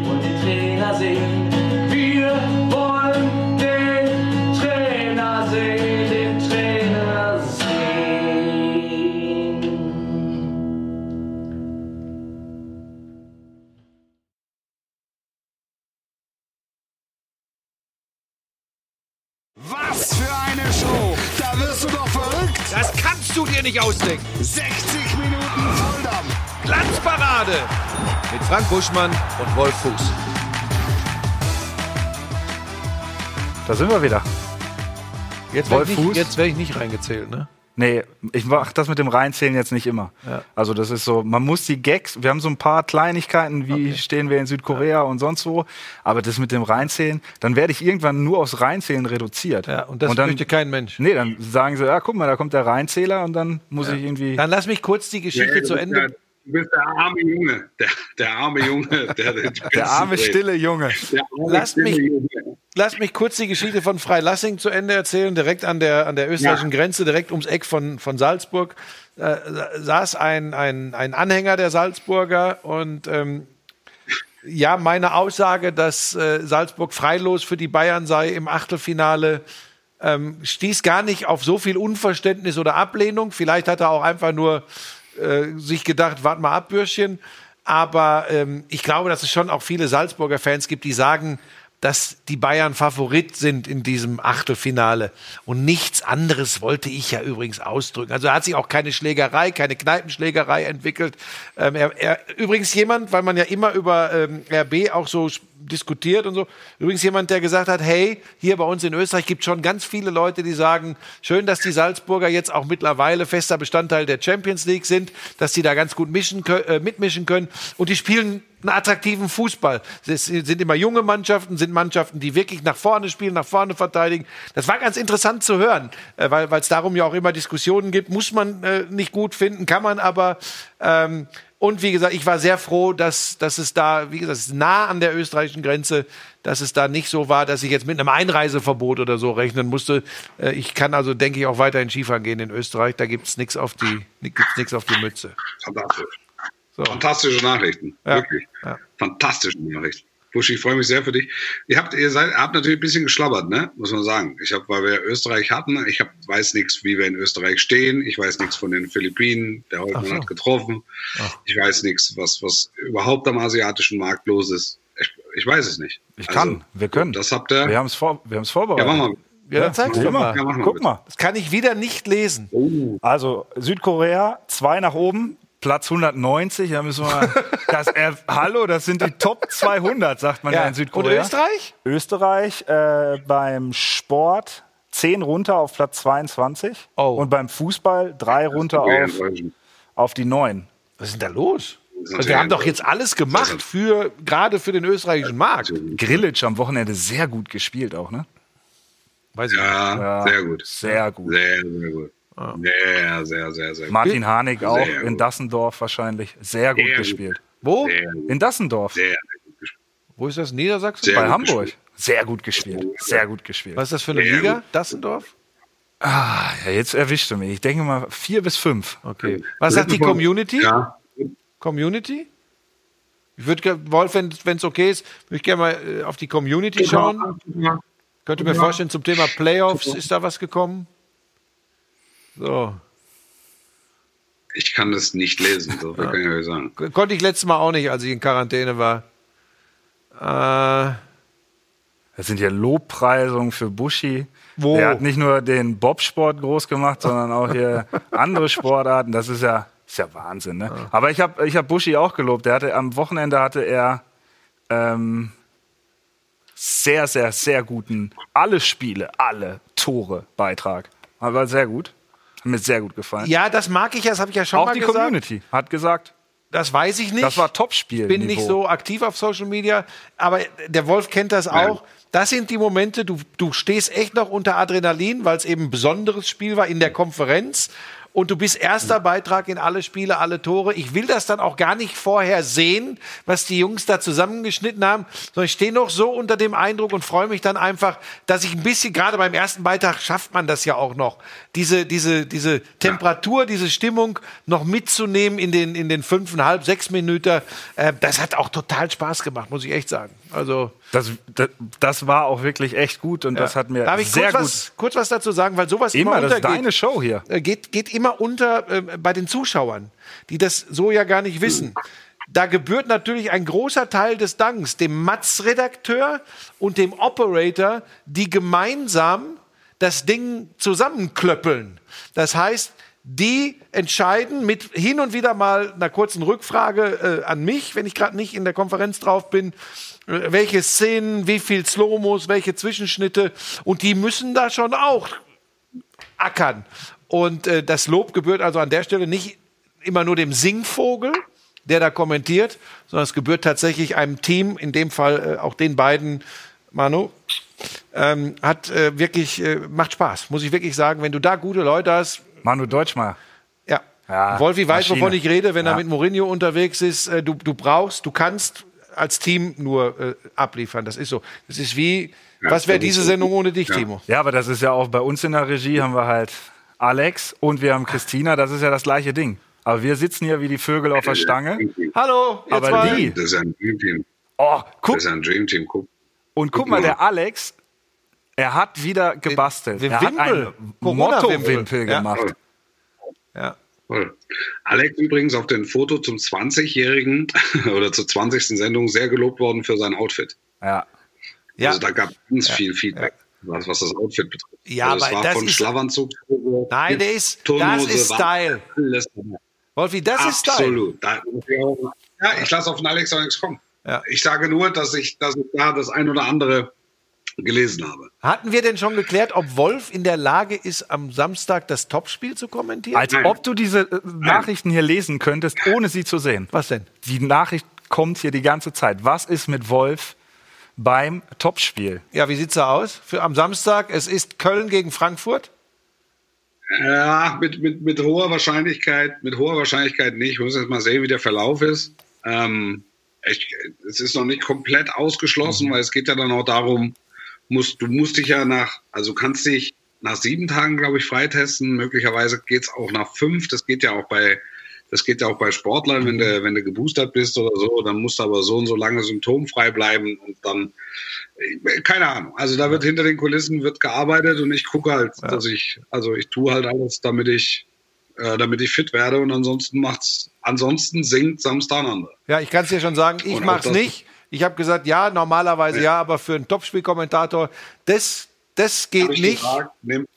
[SPEAKER 2] dir nicht ausdenken!
[SPEAKER 1] 60 Minuten Volldampf!
[SPEAKER 2] Glanzparade! Mit Frank Buschmann und Wolf Fuß.
[SPEAKER 3] da sind wir wieder.
[SPEAKER 2] Jetzt werde
[SPEAKER 3] Wolf
[SPEAKER 2] ich,
[SPEAKER 3] Fuß?
[SPEAKER 2] nicht- jetzt werd ich nicht reingezählt, ne?
[SPEAKER 3] Nee, ich mach das mit dem Reinzählen jetzt nicht immer.
[SPEAKER 2] Ja.
[SPEAKER 3] Also das ist so, man muss die Gags, wir haben so ein paar Kleinigkeiten, wie stehen wir in Südkorea und sonst wo, aber das mit dem Reinzählen, dann werde ich irgendwann nur aufs Reinzählen reduziert.
[SPEAKER 2] Ja, und das
[SPEAKER 3] dann,
[SPEAKER 2] möchte kein Mensch.
[SPEAKER 3] Nee, dann sagen sie, ja, guck mal, da kommt der Reinzähler und dann muss ich irgendwie.
[SPEAKER 2] Dann lass mich kurz die Geschichte
[SPEAKER 4] Ja,
[SPEAKER 2] zu Ende.
[SPEAKER 4] Du bist der arme Junge. Der, der arme Junge. Der, der,
[SPEAKER 3] der arme, stille Junge.
[SPEAKER 4] Der arme,
[SPEAKER 2] Lass
[SPEAKER 4] stille
[SPEAKER 2] mich-
[SPEAKER 4] Junge.
[SPEAKER 2] Lass mich kurz die Geschichte von Freilassing zu Ende erzählen. Direkt an der, an der österreichischen
[SPEAKER 4] Ja.
[SPEAKER 2] Grenze, direkt ums Eck von, von Salzburg, äh, saß ein, ein, ein Anhänger der Salzburger und ähm, ja, meine Aussage, dass äh, Salzburg freilos für die Bayern sei im Achtelfinale, ähm, stieß gar nicht auf so viel Unverständnis oder Ablehnung. Vielleicht hat er auch einfach nur äh, sich gedacht, warte mal ab, Bürschchen. Aber ähm, ich glaube, dass es schon auch viele Salzburger Fans gibt, die sagen, dass die Bayern Favorit sind in diesem Achtelfinale. Und nichts anderes wollte ich ja übrigens ausdrücken. Also hat sich auch keine Schlägerei, keine Kneipenschlägerei entwickelt. Ähm, er, er, übrigens jemand, weil man ja immer über ähm, RB auch so diskutiert und so. Übrigens jemand, der gesagt hat, hey, hier bei uns in Österreich gibt es schon ganz viele Leute, die sagen, schön, dass die Salzburger jetzt auch mittlerweile fester Bestandteil der Champions League sind, dass die da ganz gut mischen, äh, mitmischen können. Und die spielen einen attraktiven Fußball. Es sind immer junge Mannschaften, sind Mannschaften, die wirklich nach vorne spielen, nach vorne verteidigen. Das war ganz interessant zu hören, äh, weil es darum ja auch immer Diskussionen gibt. Muss man äh, nicht gut finden, kann man aber. Ähm, und wie gesagt, ich war sehr froh, dass, dass es da, wie gesagt, es ist nah an der österreichischen Grenze, dass es da nicht so war, dass ich jetzt mit einem Einreiseverbot oder so rechnen musste. Äh, Ich kann also, denke ich, auch weiterhin Skifahren gehen in Österreich. Da gibt's nichts auf die, gibt's nichts auf die Mütze.
[SPEAKER 4] Fantastisch.
[SPEAKER 2] So.
[SPEAKER 4] Fantastische Nachrichten.
[SPEAKER 2] Ja.
[SPEAKER 4] Wirklich.
[SPEAKER 2] Ja.
[SPEAKER 4] Fantastische Nachrichten. Buschi, ich freue mich sehr für dich. Ihr habt, ihr seid, habt natürlich ein bisschen geschlabbert, ne? Muss man sagen. Ich habe, weil wir Österreich hatten, ich hab, weiß nichts, wie wir in Österreich stehen. Ich weiß nichts von den Philippinen. Der Holtmann
[SPEAKER 2] so.
[SPEAKER 4] hat getroffen. Ich weiß nichts, was, was überhaupt am asiatischen Markt los ist. Ich, ich weiß es nicht.
[SPEAKER 3] Ich kann, wir können.
[SPEAKER 4] Das habt ihr.
[SPEAKER 3] Wir haben es vor, wir haben's
[SPEAKER 4] ja,
[SPEAKER 3] vorbereitet.
[SPEAKER 4] mach mal.
[SPEAKER 2] Ja, dann zeig's doch
[SPEAKER 3] mal.
[SPEAKER 2] mal.
[SPEAKER 4] Ja.
[SPEAKER 3] Guck
[SPEAKER 4] bitte.
[SPEAKER 3] mal.
[SPEAKER 2] Das kann ich wieder nicht lesen.
[SPEAKER 3] Also Südkorea, zwei nach oben, Platz 190. Da müssen wir. Das, äh, hallo, das sind die Top 200, sagt man ja, in
[SPEAKER 2] Und
[SPEAKER 3] Südkorea.
[SPEAKER 2] Österreich?
[SPEAKER 3] Österreich äh, beim Sport 10 runter auf Platz 22
[SPEAKER 2] Oh.
[SPEAKER 3] und beim Fußball drei runter
[SPEAKER 4] Okay,
[SPEAKER 3] auf, auf die 9.
[SPEAKER 2] Was ist denn da los?
[SPEAKER 4] ist
[SPEAKER 2] Also wir haben doch jetzt alles gemacht für, gerade für den österreichischen Markt.
[SPEAKER 3] Grillitsch am Wochenende sehr gut gespielt auch, ne?
[SPEAKER 2] Weiß ich nicht.
[SPEAKER 4] Ja,
[SPEAKER 3] Ja,
[SPEAKER 4] sehr gut.
[SPEAKER 3] Sehr gut.
[SPEAKER 4] Sehr, sehr gut. Sehr, sehr, sehr, sehr gut.
[SPEAKER 3] Martin Harnik auch
[SPEAKER 4] Sehr
[SPEAKER 3] in. Dassendorf wahrscheinlich sehr gut
[SPEAKER 4] Sehr gut.
[SPEAKER 3] gespielt.
[SPEAKER 2] Wo?
[SPEAKER 4] Sehr, gut.
[SPEAKER 3] In Dassendorf
[SPEAKER 4] sehr, sehr gut gespielt.
[SPEAKER 2] Wo ist das? Niedersachsen?
[SPEAKER 4] Sehr
[SPEAKER 3] bei
[SPEAKER 4] gut
[SPEAKER 3] Hamburg.
[SPEAKER 4] gespielt.
[SPEAKER 3] Sehr gut gespielt. Sehr gut gespielt.
[SPEAKER 2] Was ist das für eine
[SPEAKER 4] Sehr
[SPEAKER 2] Liga?
[SPEAKER 4] gut.
[SPEAKER 2] Dassendorf?
[SPEAKER 3] Ja, jetzt erwischt du mich. Ich denke mal vier bis fünf.
[SPEAKER 2] Okay. Was sagt die Community?
[SPEAKER 4] Ja,
[SPEAKER 2] Community? Ich würde, Wolf, wenn es okay ist, würde ich gerne mal äh, auf die Community schauen. Könnte mir vorstellen, zum Thema Playoffs ist da was gekommen. So.
[SPEAKER 4] ich kann das nicht lesen, so viel kann ich euch sagen.
[SPEAKER 2] Konnte ich letztes Mal auch nicht, als ich in Quarantäne war. Äh,
[SPEAKER 3] Das sind ja Lobpreisungen für Buschi.
[SPEAKER 2] Wo?
[SPEAKER 3] Der hat nicht nur den Bobsport groß gemacht, sondern auch hier andere Sportarten. Das ist ja, ist ja Wahnsinn. Ne? Aber ich habe ich hab Buschi auch gelobt. Der hatte, am Wochenende hatte er ähm, sehr, sehr, sehr guten, alle Spiele, alle Tore Beitrag. War sehr gut. Hat mir sehr gut gefallen.
[SPEAKER 2] ja, das mag ich ja, das habe ich ja schon
[SPEAKER 3] auch
[SPEAKER 2] mal
[SPEAKER 3] die
[SPEAKER 2] gesagt.
[SPEAKER 3] Community hat gesagt,
[SPEAKER 2] Das weiß ich nicht.
[SPEAKER 3] das war Topspiel.
[SPEAKER 2] Ich bin nicht so aktiv auf Social Media, aber der Wolf kennt das auch. Das sind die Momente, du, du stehst echt noch unter Adrenalin, weil es eben ein besonderes Spiel war in der Konferenz. Und du bist erster Beitrag in alle Spiele, alle Tore. Ich will das dann auch gar nicht vorher sehen, was die Jungs da zusammengeschnitten haben, sondern ich stehe noch so unter dem Eindruck und freue mich dann einfach, dass ich ein bisschen, gerade beim ersten Beitrag schafft man das ja auch noch, diese, diese, diese Temperatur, diese Stimmung noch mitzunehmen in den, in den fünfeinhalb, sechs Minuten. Äh, das hat auch total Spaß gemacht, muss ich echt sagen. Also,
[SPEAKER 3] Das, das, das war auch wirklich echt gut und das hat mir
[SPEAKER 2] darf ich
[SPEAKER 3] sehr
[SPEAKER 2] kurz
[SPEAKER 3] gut.
[SPEAKER 2] was, kurz was dazu sagen, weil sowas immer,
[SPEAKER 3] Immer, das ist deine Show hier.
[SPEAKER 2] Äh, geht, geht immer unter äh, bei den Zuschauern, die das so ja gar nicht wissen. Da gebührt natürlich ein großer Teil des Danks dem Matz-Redakteur und dem Operator, die gemeinsam das Ding zusammenklöppeln. Das heißt, die entscheiden mit hin und wieder mal einer kurzen Rückfrage äh, an mich, wenn ich gerade nicht in der Konferenz drauf bin, welche Szenen, wie viel Slomos, welche Zwischenschnitte und die müssen da schon auch ackern. Und äh, das Lob gebührt also an der Stelle nicht immer nur dem Singvogel, der da kommentiert, sondern es gebührt tatsächlich einem Team, in dem Fall äh, auch den beiden, Manu, ähm, hat äh, wirklich, äh, macht Spaß, muss ich wirklich sagen. Wenn du da gute Leute hast.
[SPEAKER 3] Manu Deutschmeier.
[SPEAKER 2] Ja.
[SPEAKER 3] Ja,
[SPEAKER 2] Wolfi weiß,
[SPEAKER 3] Maschine.
[SPEAKER 2] wovon ich rede, wenn
[SPEAKER 3] Ja.
[SPEAKER 2] er mit Mourinho unterwegs ist. Äh, du, du brauchst, du kannst als Team nur äh, abliefern. Das ist so. Das ist wie, was wäre
[SPEAKER 4] das
[SPEAKER 2] diese. Sendung ohne dich,
[SPEAKER 4] Ja.
[SPEAKER 2] Timo?
[SPEAKER 3] Ja, aber das ist ja auch bei uns in der Regie haben wir halt Alex und wir haben Christina, das ist ja das gleiche Ding. Aber wir sitzen hier wie die Vögel auf der Stange.
[SPEAKER 2] Hallo, ihr
[SPEAKER 3] Aber
[SPEAKER 2] zwei.
[SPEAKER 3] die-
[SPEAKER 4] Das ist ein Dreamteam.
[SPEAKER 3] Oh,
[SPEAKER 4] Das
[SPEAKER 3] guck,
[SPEAKER 4] ist ein Dreamteam. Guck.
[SPEAKER 3] und guck mal, der Alex, er hat wieder gebastelt.
[SPEAKER 2] den
[SPEAKER 3] er hat
[SPEAKER 2] Wimpel.
[SPEAKER 3] einen. Motto-Wimpel
[SPEAKER 2] Ja.
[SPEAKER 3] gemacht.
[SPEAKER 2] Ja.
[SPEAKER 4] Toll. Alex übrigens auf dem Foto zum 20-jährigen oder zur 20. Sendung sehr gelobt worden für sein Outfit.
[SPEAKER 3] Ja.
[SPEAKER 2] Ja.
[SPEAKER 4] Also da gab es ganz viel Feedback, was, was das Outfit betrifft.
[SPEAKER 2] Ja,
[SPEAKER 4] also es
[SPEAKER 2] aber
[SPEAKER 4] war
[SPEAKER 2] das
[SPEAKER 4] von
[SPEAKER 2] ist-
[SPEAKER 4] Schlafanzug.
[SPEAKER 2] Nein, der ist, das ist Style.
[SPEAKER 4] Alles.
[SPEAKER 2] Wolfi, das ist Style.
[SPEAKER 4] Absolut. Ja, ich lasse auf den Alex auch nichts kommen.
[SPEAKER 2] Ja.
[SPEAKER 4] Ich sage nur, dass ich, dass ich da das ein oder andere gelesen habe.
[SPEAKER 2] Hatten wir denn schon geklärt, ob Wolf in der Lage ist, am Samstag das Topspiel zu kommentieren?
[SPEAKER 3] Als
[SPEAKER 4] Nein.
[SPEAKER 3] ob du diese äh, Nachrichten hier lesen könntest, ohne sie zu sehen.
[SPEAKER 2] Was denn?
[SPEAKER 3] Die Nachricht kommt hier die ganze Zeit. Was ist mit Wolf beim Topspiel?
[SPEAKER 2] Ja, wie sieht's da aus? Für am Samstag, es ist Köln gegen Frankfurt.
[SPEAKER 4] Ja, mit, mit, mit hoher Wahrscheinlichkeit, mit hoher Wahrscheinlichkeit nicht. Wir müssen jetzt mal sehen, wie der Verlauf ist. Ähm, ich, es ist noch nicht komplett ausgeschlossen, weil es geht ja dann auch darum, musst, du musst dich ja nach, also kannst dich nach sieben Tagen, glaube ich, freitesten. Möglicherweise geht's auch nach fünf. Das geht ja auch bei, das geht ja auch bei Sportlern, wenn du, wenn du geboostert bist oder so, dann musst du aber so und so lange symptomfrei bleiben und dann, äh, keine Ahnung. Also da wird hinter den Kulissen wird gearbeitet und ich gucke halt, dass ich, also ich tue halt alles, damit ich, äh, damit ich fit werde und ansonsten macht's, ansonsten singt Samstag ein anderer.
[SPEAKER 2] Ja, ich kann es dir schon sagen, ich
[SPEAKER 4] Und
[SPEAKER 2] mach's nicht. Ich habe gesagt, ja, normalerweise ja, aber für einen Topspielkommentator, das, das geht nicht.
[SPEAKER 4] gesagt, nicht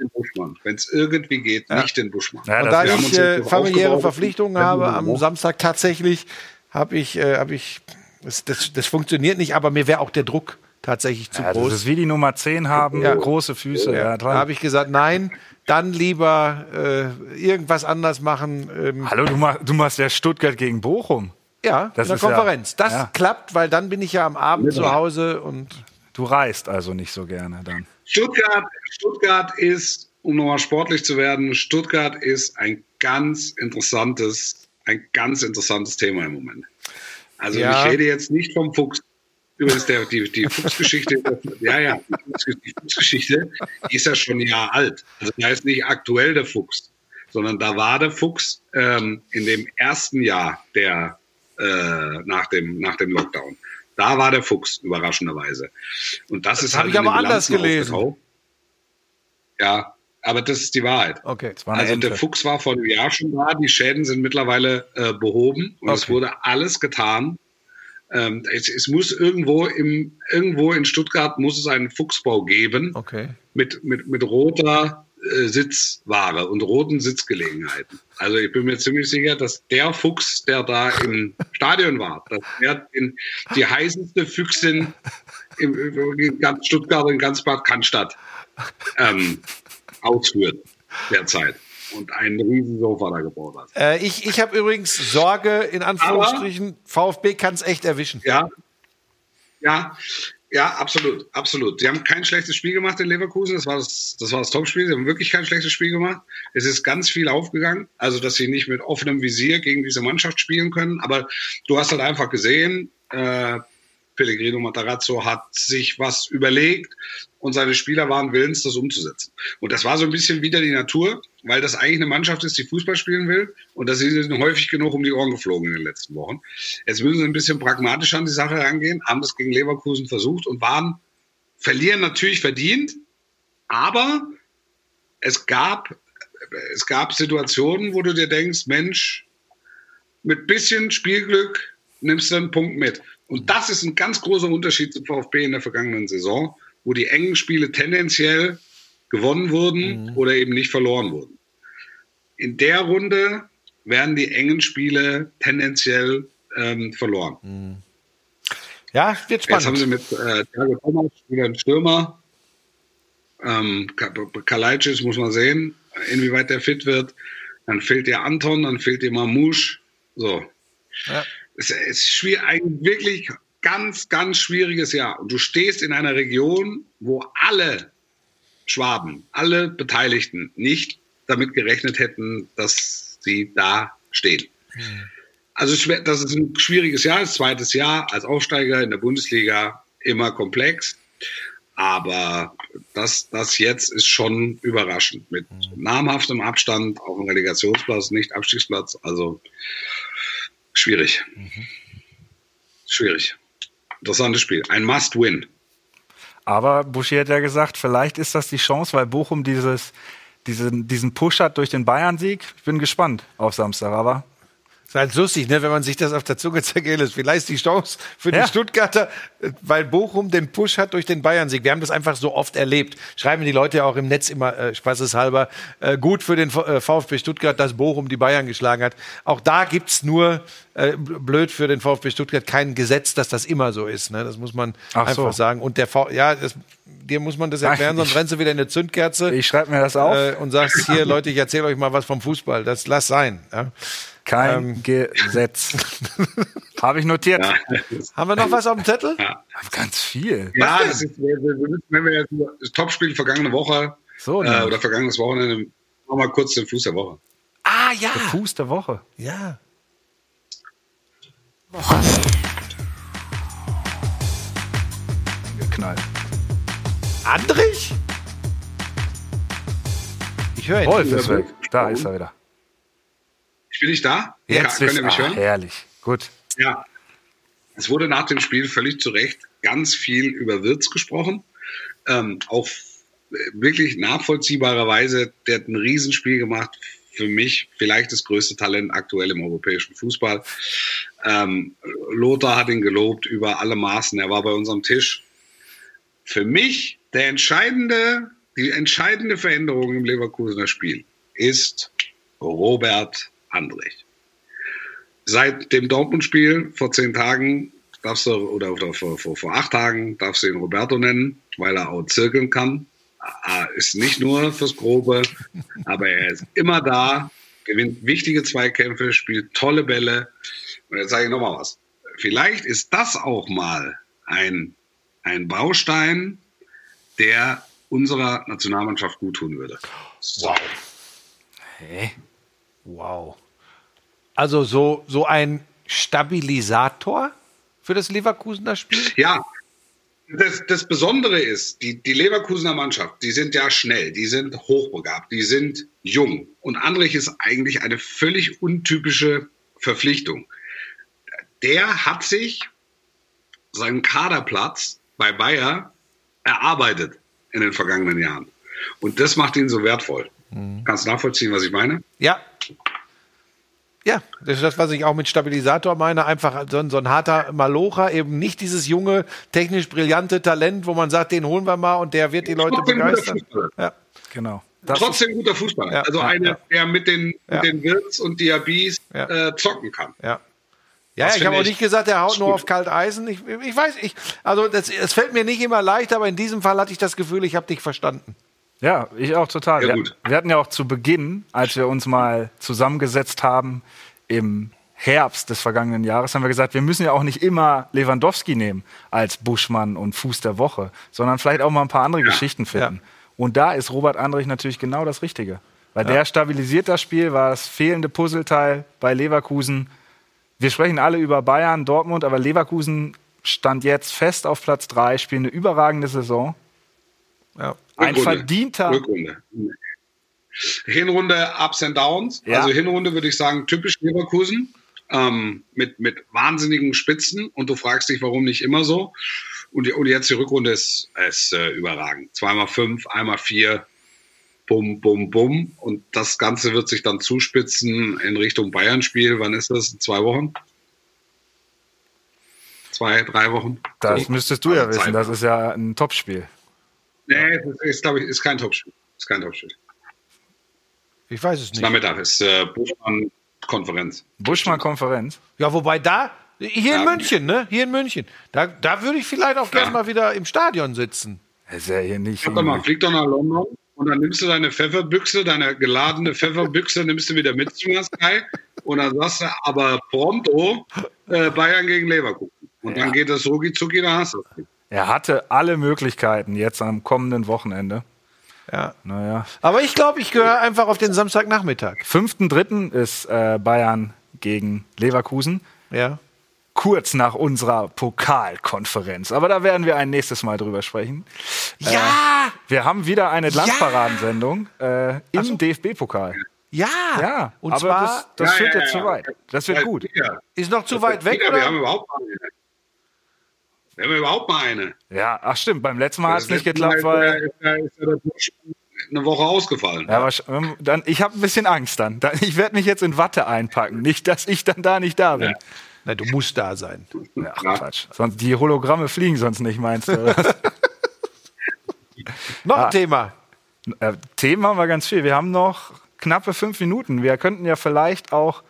[SPEAKER 4] den Buschmann. Wenn es irgendwie geht, nicht den Buschmann.
[SPEAKER 3] Ja,
[SPEAKER 2] Und
[SPEAKER 3] das
[SPEAKER 2] da
[SPEAKER 4] haben
[SPEAKER 2] ich äh, familiäre. Verpflichtungen habe am Samstag tatsächlich, habe ich, äh, habe ich, das, das, das funktioniert nicht, aber mir wäre auch der Druck tatsächlich zu
[SPEAKER 3] ja, das
[SPEAKER 2] groß.
[SPEAKER 3] ist wie die Nummer 10 haben,
[SPEAKER 2] Ja.
[SPEAKER 3] große Füße. Ja,
[SPEAKER 2] da
[SPEAKER 3] dran.
[SPEAKER 2] habe ich gesagt, nein, dann lieber äh, irgendwas anders machen. Ähm,
[SPEAKER 3] Hallo, du, mach, du machst ja Stuttgart gegen Bochum.
[SPEAKER 2] Ja,
[SPEAKER 3] Das
[SPEAKER 2] in der
[SPEAKER 3] ist ja-
[SPEAKER 2] Konferenz. das
[SPEAKER 3] ja.
[SPEAKER 2] klappt, weil dann bin ich ja am Abend
[SPEAKER 4] Ja.
[SPEAKER 2] zu Hause und
[SPEAKER 3] Du reist also nicht so gerne dann.
[SPEAKER 4] Stuttgart, Stuttgart ist, um nochmal sportlich zu werden, Stuttgart ist ein ganz interessantes, ein ganz interessantes Thema im Moment. Also
[SPEAKER 2] Ja.
[SPEAKER 4] ich rede jetzt nicht vom Fuchs. Übrigens, der, die, die Fuchsgeschichte, ja, ja, die, Fuchs, die Fuchsgeschichte, die ist ja schon ein Jahr alt. Also da ist nicht aktuell der Fuchs, sondern da war der Fuchs ähm, in dem ersten Jahr der äh, nach dem nach dem Lockdown. Da war der Fuchs überraschenderweise. Und das, ist
[SPEAKER 2] hab
[SPEAKER 4] halt
[SPEAKER 2] ich
[SPEAKER 4] in den
[SPEAKER 2] aber anders gelesen.
[SPEAKER 4] aufgetaucht. Ja, aber das ist die Wahrheit.
[SPEAKER 2] okay.
[SPEAKER 4] Also der
[SPEAKER 3] Ente.
[SPEAKER 4] Fuchs war vor einem Jahr schon da, die Schäden sind mittlerweile äh, behoben und es
[SPEAKER 2] Okay.
[SPEAKER 4] wurde alles getan. Ähm, es, es muss irgendwo im irgendwo in Stuttgart muss es einen Fuchsbau geben
[SPEAKER 2] Okay.
[SPEAKER 4] mit mit mit roter äh, Sitzware und roten Sitzgelegenheiten. Also ich bin mir ziemlich sicher, dass der Fuchs, der da im Stadion war, dass der in die heißeste Füchsin im, in ganz Stuttgart und ganz Bad Cannstatt ähm, ausführt derzeit und ein riesen Sofa da gebaut hat.
[SPEAKER 2] Äh, ich ich habe übrigens Sorge, in Anführungsstrichen, VfB kann es echt erwischen.
[SPEAKER 4] Ja, ja, ja, absolut, absolut. Sie haben kein schlechtes Spiel gemacht in Leverkusen. Das war das, das war das Topspiel. Sie haben wirklich kein schlechtes Spiel gemacht. Es ist ganz viel aufgegangen. Also, dass sie nicht mit offenem Visier gegen diese Mannschaft spielen können. Aber du hast halt einfach gesehen, äh, Pellegrino Matarazzo hat sich was überlegt und seine Spieler waren willens, das umzusetzen. Und das war so ein bisschen wieder die Natur, weil das eigentlich eine Mannschaft ist, die Fußball spielen will. Und das ist ihnen häufig genug um die Ohren geflogen in den letzten Wochen. Jetzt müssen sie ein bisschen pragmatisch an die Sache rangehen, haben das gegen Leverkusen versucht und waren, verlieren natürlich verdient, aber es gab, es gab Situationen, wo du dir denkst, Mensch, mit bisschen Spielglück nimmst du einen Punkt mit. Und das ist ein ganz großer Unterschied zum VfB in der vergangenen Saison, wo die engen Spiele tendenziell gewonnen wurden oder eben nicht verloren wurden. in der Runde werden die engen Spiele tendenziell ähm, verloren.
[SPEAKER 2] Ja, wird spannend.
[SPEAKER 4] Jetzt haben sie mit äh, Thiago Thomas wieder einen Stürmer. Ähm, Kalajdzic muss man sehen, inwieweit der fit wird. Dann fehlt dir Anton, dann fehlt dir Mamouche. So.
[SPEAKER 2] Ja.
[SPEAKER 4] Es ist schwierig, ein wirklich ganz, ganz schwieriges Jahr. Und du stehst in einer Region, wo alle Schwaben, alle Beteiligten nicht damit gerechnet hätten, dass sie da stehen. Also schwer- das ist ein schwieriges Jahr, das zweites Jahr als Aufsteiger in der Bundesliga immer komplex. Aber das, das jetzt ist schon überraschend. Mit namhaftem Abstand auf dem Relegationsplatz, nicht Abstiegsplatz. Also schwierig. Schwierig. Interessantes Spiel. Ein Must-Win.
[SPEAKER 3] Aber Buschi hat ja gesagt, vielleicht ist das die Chance, weil Bochum dieses, diesen, diesen Push hat durch den Bayern-Sieg. Ich bin gespannt auf Samstag, aber
[SPEAKER 2] Ist halt lustig, ne, wenn man sich das auf der Zunge zergehen lässt. Vielleicht die Chance für die
[SPEAKER 3] Ja.
[SPEAKER 2] Stuttgarter, weil Bochum den Push hat durch den Bayern-Sieg. Wir haben das einfach so oft erlebt. Schreiben die Leute ja auch im Netz immer äh, spaßeshalber. Äh, gut für den äh, VfB Stuttgart, dass Bochum die Bayern geschlagen hat. Auch da gibt's nur, äh, blöd für den VfB Stuttgart, kein Gesetz, dass das immer so ist. Ne? Das muss man
[SPEAKER 3] Ach
[SPEAKER 2] einfach
[SPEAKER 3] so.
[SPEAKER 2] sagen. Und der V ja, das, dir muss man das erklären,
[SPEAKER 3] Nein,
[SPEAKER 2] sonst rennst du wieder in eine Zündkerze.
[SPEAKER 3] ich schreibe mir das auf.
[SPEAKER 2] äh, und sagst hier, Leute, ich erzähle euch mal was vom Fußball. Das lass sein. Ja?
[SPEAKER 3] Kein
[SPEAKER 2] ähm,
[SPEAKER 3] Gesetz. Habe ich notiert.
[SPEAKER 4] Ja,
[SPEAKER 2] Haben wir noch was auf dem Zettel?
[SPEAKER 3] Ganz viel.
[SPEAKER 4] ja das ist, wir, wir müssen, wenn wir jetzt das Topspiel vergangene Woche
[SPEAKER 3] So,
[SPEAKER 4] äh, oder vergangenes Wochenende, noch mal kurz den Fuß der Woche.
[SPEAKER 2] Ah ja.
[SPEAKER 3] Der Fuß der Woche.
[SPEAKER 2] Ja.
[SPEAKER 3] Geknallt.
[SPEAKER 2] Andrich? Ich höre ihn.
[SPEAKER 3] Wolf ist weg. Da ist er wieder.
[SPEAKER 4] Ich bin nicht da.
[SPEAKER 3] Jetzt
[SPEAKER 4] Könnt
[SPEAKER 3] ist
[SPEAKER 4] ihr mich
[SPEAKER 3] ah,
[SPEAKER 4] hören?
[SPEAKER 3] herrlich. Gut.
[SPEAKER 4] Ja. Es wurde nach dem Spiel völlig zu Recht ganz viel über Wirtz gesprochen. Ähm, auf äh, wirklich nachvollziehbarerweise, der hat ein Riesenspiel gemacht. Für mich vielleicht das größte Talent aktuell im europäischen Fußball. Ähm, Lothar hat ihn gelobt über alle Maßen. Er war bei unserem Tisch. Für mich der entscheidende, die entscheidende Veränderung im Leverkusener Spiel ist Robert Andrich seit dem Dortmund-Spiel vor zehn Tagen darfst du, oder, oder vor, vor, vor acht Tagen darfst du ihn Roberto nennen, weil er auch zirkeln kann. Er ist nicht nur fürs Grobe, aber er ist immer da, gewinnt wichtige Zweikämpfe, spielt tolle Bälle. Und jetzt sage ich nochmal was. Vielleicht ist das auch mal ein, ein Baustein, der unserer Nationalmannschaft gut tun würde. So.
[SPEAKER 2] Wow. Also so, so ein Stabilisator für das Leverkusener Spiel?
[SPEAKER 4] Ja, das, das Besondere ist, die, die Leverkusener Mannschaft, die sind ja schnell, die sind hochbegabt, die sind jung. Und Andrich ist eigentlich eine völlig untypische Verpflichtung. Der hat sich seinen Kaderplatz bei Bayer erarbeitet in den vergangenen Jahren. Und das macht ihn so wertvoll. Kannst du nachvollziehen, was ich meine?
[SPEAKER 2] Ja. Ja, das ist das, was ich auch mit Stabilisator meine. Einfach so ein, so ein harter Malocher, eben nicht dieses junge, technisch brillante Talent, wo man sagt, den holen wir mal und der wird die Leute
[SPEAKER 4] Trotzdem guter
[SPEAKER 2] begeistern.
[SPEAKER 4] Fußballer.
[SPEAKER 2] Ja.
[SPEAKER 3] Genau. Das ist,
[SPEAKER 4] Trotzdem guter Fußballer.
[SPEAKER 2] Ja,
[SPEAKER 4] also
[SPEAKER 2] ja,
[SPEAKER 4] einer,
[SPEAKER 2] ja.
[SPEAKER 4] der mit den,
[SPEAKER 2] Ja.
[SPEAKER 4] mit den Wirts und Diabies
[SPEAKER 2] Ja.
[SPEAKER 4] äh, zocken kann.
[SPEAKER 2] Ja. Ja,
[SPEAKER 4] Das
[SPEAKER 2] ich habe auch
[SPEAKER 4] ich
[SPEAKER 2] nicht gesagt, der haut nur
[SPEAKER 4] gut.
[SPEAKER 2] auf Kalteisen. Ich, ich weiß, ich, also es fällt mir nicht immer leicht, aber in diesem Fall hatte ich das Gefühl, ich habe dich verstanden.
[SPEAKER 3] Ja, ich auch total.
[SPEAKER 4] Ja,
[SPEAKER 3] wir, wir hatten ja auch zu Beginn, als wir uns mal zusammengesetzt haben im Herbst des vergangenen Jahres, haben wir gesagt, wir müssen ja auch nicht immer Lewandowski nehmen als Buschmann und Fuß der Woche, sondern vielleicht auch mal ein paar andere Geschichten finden. Und da ist Robert Andrich natürlich genau das Richtige. Weil der stabilisiert das Spiel, war das fehlende Puzzleteil bei Leverkusen. Wir sprechen alle über Bayern, Dortmund, aber Leverkusen stand jetzt fest auf Platz drei, spielen eine überragende Saison.
[SPEAKER 2] Ja.
[SPEAKER 3] Ein verdienter
[SPEAKER 4] Rückrunde. Hinrunde Ups and Downs.
[SPEAKER 3] Ja.
[SPEAKER 4] Also Hinrunde würde ich sagen, typisch Leverkusen. Ähm, mit, mit wahnsinnigen Spitzen und du fragst dich, warum nicht immer so. Und, die- und jetzt die Rückrunde ist, ist äh, überragend. Zweimal fünf, einmal vier, bum, bum, bum. Und das Ganze wird sich dann zuspitzen in Richtung Bayern-Spiel. Wann ist das? In zwei Wochen? Zwei, drei Wochen?
[SPEAKER 3] Das
[SPEAKER 4] So.
[SPEAKER 3] müsstest du ja
[SPEAKER 4] Also
[SPEAKER 3] wissen, das ist ja ein Topspiel.
[SPEAKER 4] Nee, das ist, glaube ich, ist kein Topspiel. Ist kein Topspiel.
[SPEAKER 2] Ich weiß es nicht.
[SPEAKER 4] Nachmittag ist äh, Buschmann-Konferenz.
[SPEAKER 3] Buschmann-Konferenz.
[SPEAKER 2] Ja, wobei da, hier in München, ne? Hier in München. Da, da würde ich vielleicht auch gerne mal wieder im Stadion sitzen.
[SPEAKER 3] Ist ja hier nicht.
[SPEAKER 4] Guck doch mal, flieg doch nach London und dann nimmst du deine Pfefferbüchse, deine geladene Pfefferbüchse, nimmst du wieder mit zum Sky und dann sagst du aber pronto äh, Bayern gegen Leverkusen. Und dann geht das rucki zucki, da hast du es.
[SPEAKER 3] Er hatte alle Möglichkeiten jetzt am kommenden Wochenende.
[SPEAKER 2] Ja.
[SPEAKER 3] Naja.
[SPEAKER 2] Aber ich glaube, ich gehöre einfach auf den Samstagnachmittag.
[SPEAKER 3] 5.3. ist äh, Bayern gegen Leverkusen.
[SPEAKER 2] Ja.
[SPEAKER 3] Kurz nach unserer Pokalkonferenz. Aber da werden wir ein nächstes Mal drüber sprechen.
[SPEAKER 2] Ja!
[SPEAKER 3] Äh, wir haben wieder eine Glanzparadensendung äh, im DFB-Pokal.
[SPEAKER 2] Ja!
[SPEAKER 3] Ja,
[SPEAKER 2] Und
[SPEAKER 3] aber
[SPEAKER 2] zwar
[SPEAKER 3] das, das
[SPEAKER 4] Ja,
[SPEAKER 3] führt
[SPEAKER 4] ja,
[SPEAKER 3] jetzt
[SPEAKER 4] ja.
[SPEAKER 3] zu weit. Das wird gut.
[SPEAKER 4] Ja.
[SPEAKER 2] ist noch zu weit weg,
[SPEAKER 4] Ja, wir haben
[SPEAKER 2] oder?
[SPEAKER 4] überhaupt Wir haben überhaupt mal eine.
[SPEAKER 3] Ja, ach stimmt, beim letzten Mal hat es nicht geklappt,
[SPEAKER 4] Mal
[SPEAKER 3] weil.
[SPEAKER 4] ist ja- ist ja eine Woche ausgefallen.
[SPEAKER 3] Ja, wahrsch- ähm, dann, ich habe ein bisschen Angst dann. dann ich werde mich jetzt in Watte einpacken. Nicht, dass ich dann da nicht da bin.
[SPEAKER 4] Ja.
[SPEAKER 2] Na, du musst da sein.
[SPEAKER 3] Ach,
[SPEAKER 4] Ja.
[SPEAKER 3] Quatsch. Sonst, die Hologramme fliegen sonst nicht, meinst du?
[SPEAKER 2] Noch
[SPEAKER 3] Ah.
[SPEAKER 2] ein Thema.
[SPEAKER 3] äh, Themen haben wir ganz viel. Wir haben noch knappe fünf Minuten. Wir könnten ja vielleicht auch.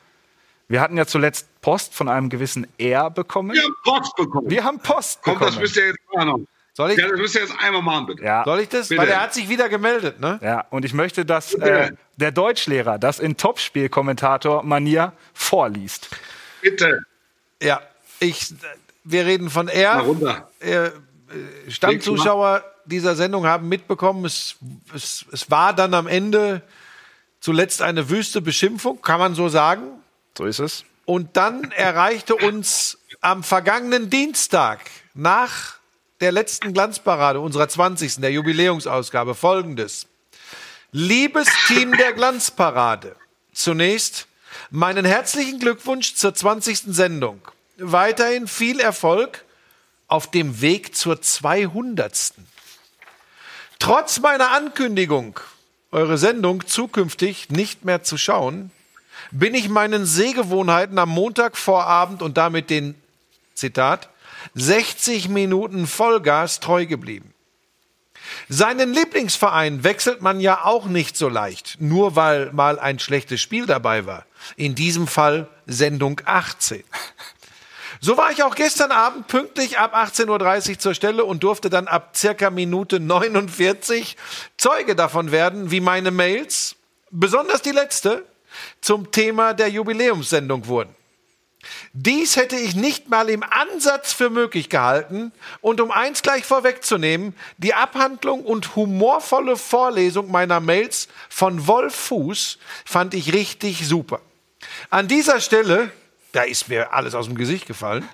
[SPEAKER 3] Wir hatten ja zuletzt Post von einem gewissen R bekommen.
[SPEAKER 4] Wir haben Post bekommen.
[SPEAKER 3] Wir haben Post
[SPEAKER 4] Komm, das
[SPEAKER 3] bekommen.
[SPEAKER 4] müsst ihr jetzt machen.
[SPEAKER 2] Soll ich,
[SPEAKER 4] Ja, das müsst ihr jetzt einmal machen, bitte.
[SPEAKER 3] Ja,
[SPEAKER 2] soll ich das?
[SPEAKER 4] Bitte.
[SPEAKER 2] Weil er hat sich wieder gemeldet, ne?
[SPEAKER 3] ja, und ich möchte, dass äh, der Deutschlehrer das in Topspiel-Kommentator-Manier vorliest.
[SPEAKER 4] Bitte.
[SPEAKER 2] Ja. Ich, wir reden von R.
[SPEAKER 4] Mal runter.
[SPEAKER 2] äh, Stammzuschauer dieser Sendung haben mitbekommen, es, es, es war dann am Ende zuletzt eine wüste Beschimpfung, kann man so sagen.
[SPEAKER 3] So ist es.
[SPEAKER 2] Und dann erreichte uns am vergangenen Dienstag nach der letzten Glanzparade unserer 20. der Jubiläumsausgabe folgendes. Liebes Team der Glanzparade, zunächst meinen herzlichen Glückwunsch zur 20. Sendung. Weiterhin viel Erfolg auf dem Weg zur 200. Trotz meiner Ankündigung, eure Sendung zukünftig nicht mehr zu schauen, bin ich meinen Sehgewohnheiten am Montagvorabend und damit den, Zitat, 60 Minuten Vollgas treu geblieben. Seinen Lieblingsverein wechselt man ja auch nicht so leicht, nur weil mal ein schlechtes Spiel dabei war. In diesem Fall Sendung 18. So war ich auch gestern Abend pünktlich ab 18.30 Uhr zur Stelle und durfte dann ab circa Minute 49 Zeuge davon werden, wie meine Mails, besonders die letzte, zum Thema der Jubiläumssendung wurden. Dies hätte ich nicht mal im Ansatz für möglich gehalten und um eins gleich vorwegzunehmen, die Abhandlung und humorvolle Vorlesung meiner Mails von Wolf Fuß fand ich richtig super. An dieser Stelle, da ist mir alles aus dem Gesicht gefallen,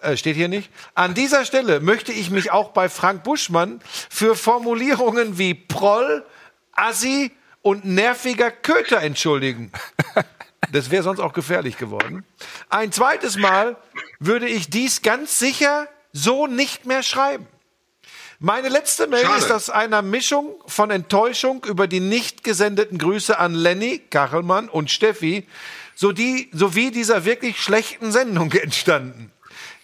[SPEAKER 2] äh, steht hier nicht. An dieser Stelle möchte ich mich auch bei Frank Buschmann für Formulierungen wie Proll, Assi und nerviger Köter entschuldigen. Das wäre sonst auch gefährlich geworden. Ein zweites Mal würde ich dies ganz sicher so nicht mehr schreiben. Meine letzte Mail
[SPEAKER 4] Schade.
[SPEAKER 2] ist aus einer Mischung von Enttäuschung über die nicht gesendeten Grüße an Lenny, Kachelmann und Steffi so die, sowie dieser wirklich schlechten Sendung entstanden.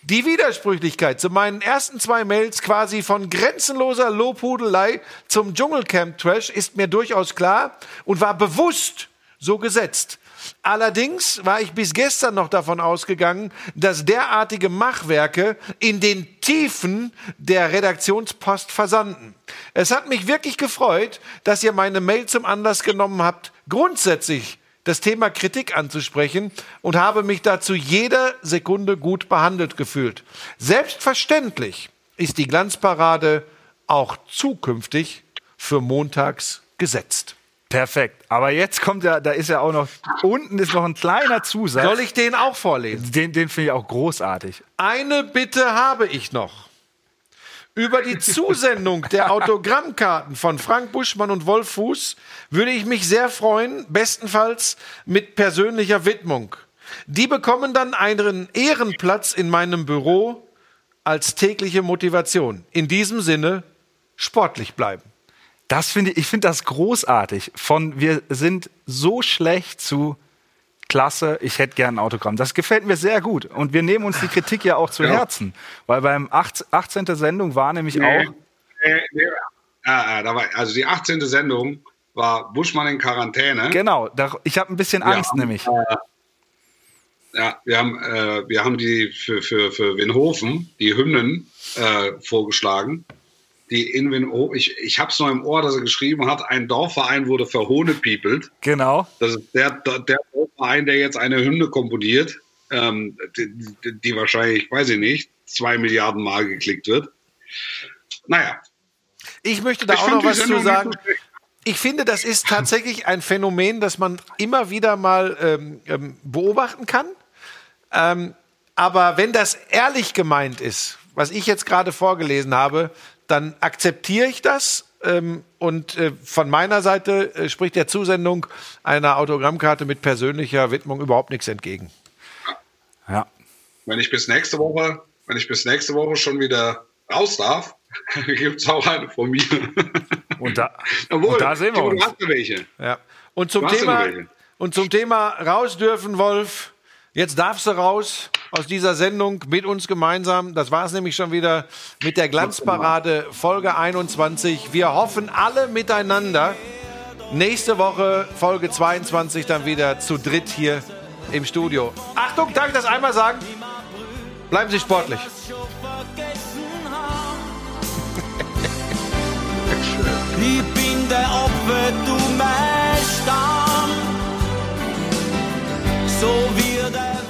[SPEAKER 2] Die Widersprüchlichkeit zu meinen ersten zwei Mails quasi von grenzenloser Lobhudelei zum Dschungelcamp-Trash ist mir durchaus klar und war bewusst so gesetzt. Allerdings war ich bis gestern noch davon ausgegangen, dass derartige Machwerke in den Tiefen der Redaktionspost versanden. Es hat mich wirklich gefreut, dass ihr meine Mail zum Anlass genommen habt, grundsätzlich das Thema Kritik anzusprechen und habe mich dazu jeder Sekunde gut behandelt gefühlt. Selbstverständlich ist die Glanzparade auch zukünftig für montags gesetzt.
[SPEAKER 3] Perfekt. Aber jetzt kommt ja, da ist ja auch noch, unten ist noch ein kleiner Zusatz.
[SPEAKER 2] Soll ich den auch vorlesen?
[SPEAKER 3] Den, den finde ich auch großartig.
[SPEAKER 2] Eine Bitte habe ich noch. Über die Zusendung der Autogrammkarten von Frank Buschmann und Wolf Fuß würde ich mich sehr freuen, bestenfalls mit persönlicher Widmung. Die bekommen dann einen Ehrenplatz in meinem Büro als tägliche Motivation. In diesem Sinne, sportlich bleiben.
[SPEAKER 3] Das finde ich, ich finde das großartig. Von wir sind so schlecht zu klasse, ich hätte gern ein Autogramm. Das gefällt mir sehr gut. Und wir nehmen uns die Kritik ja auch zu
[SPEAKER 4] Ja.
[SPEAKER 3] Herzen. Weil beim 18. 18. Sendung war nämlich
[SPEAKER 4] Nee,
[SPEAKER 3] auch,
[SPEAKER 4] nee, nee. Da war, also die 18. Sendung war Buschmann in Quarantäne.
[SPEAKER 3] Genau, da, ich habe ein bisschen Angst
[SPEAKER 4] haben,
[SPEAKER 3] nämlich.
[SPEAKER 4] Äh, ja, wir haben, äh, wir haben die für, für, für Winhofen die Hymnen äh, vorgeschlagen. Die in Winhofen, ich, ich habe es noch im Ohr, dass er geschrieben hat, ein Dorfverein wurde verhohnepiepelt.
[SPEAKER 3] Genau.
[SPEAKER 4] Das ist der, der Dorfverein, der jetzt eine Hymne komponiert, ähm, die, die, wahrscheinlich, weiß ich nicht, zwei Milliarden Mal geklickt wird. Naja,
[SPEAKER 2] Ich möchte da
[SPEAKER 4] Ich
[SPEAKER 2] auch noch was zu sagen. Ich finde, das ist tatsächlich ein Phänomen, das man immer wieder mal ähm, ähm, beobachten kann. Ähm, aber wenn das ehrlich gemeint ist, was ich jetzt gerade vorgelesen habe, dann akzeptiere ich das. Ähm, und äh, von meiner Seite äh, spricht der Zusendung einer Autogrammkarte mit persönlicher Widmung überhaupt nichts entgegen.
[SPEAKER 3] Ja.
[SPEAKER 4] wenn ich bis nächste Woche, wenn ich bis nächste Woche schon wieder raus darf, gibt es auch eine von mir.
[SPEAKER 3] Und da,
[SPEAKER 4] Obwohl,
[SPEAKER 3] und da sehen wir uns.
[SPEAKER 4] Du hast ja welche.
[SPEAKER 2] Ja. Und zum
[SPEAKER 4] Du
[SPEAKER 2] Thema und zum Thema raus dürfen, Wolf. Jetzt darfst du raus aus dieser Sendung mit uns gemeinsam. Das war es nämlich schon wieder mit der Glanzparade Folge 21. Wir hoffen alle miteinander nächste Woche Folge 22 dann wieder zu dritt hier im Studio. Achtung, darf ich das einmal sagen? Bleiben Sie sportlich.
[SPEAKER 8] Ich bin der Opfer so wie der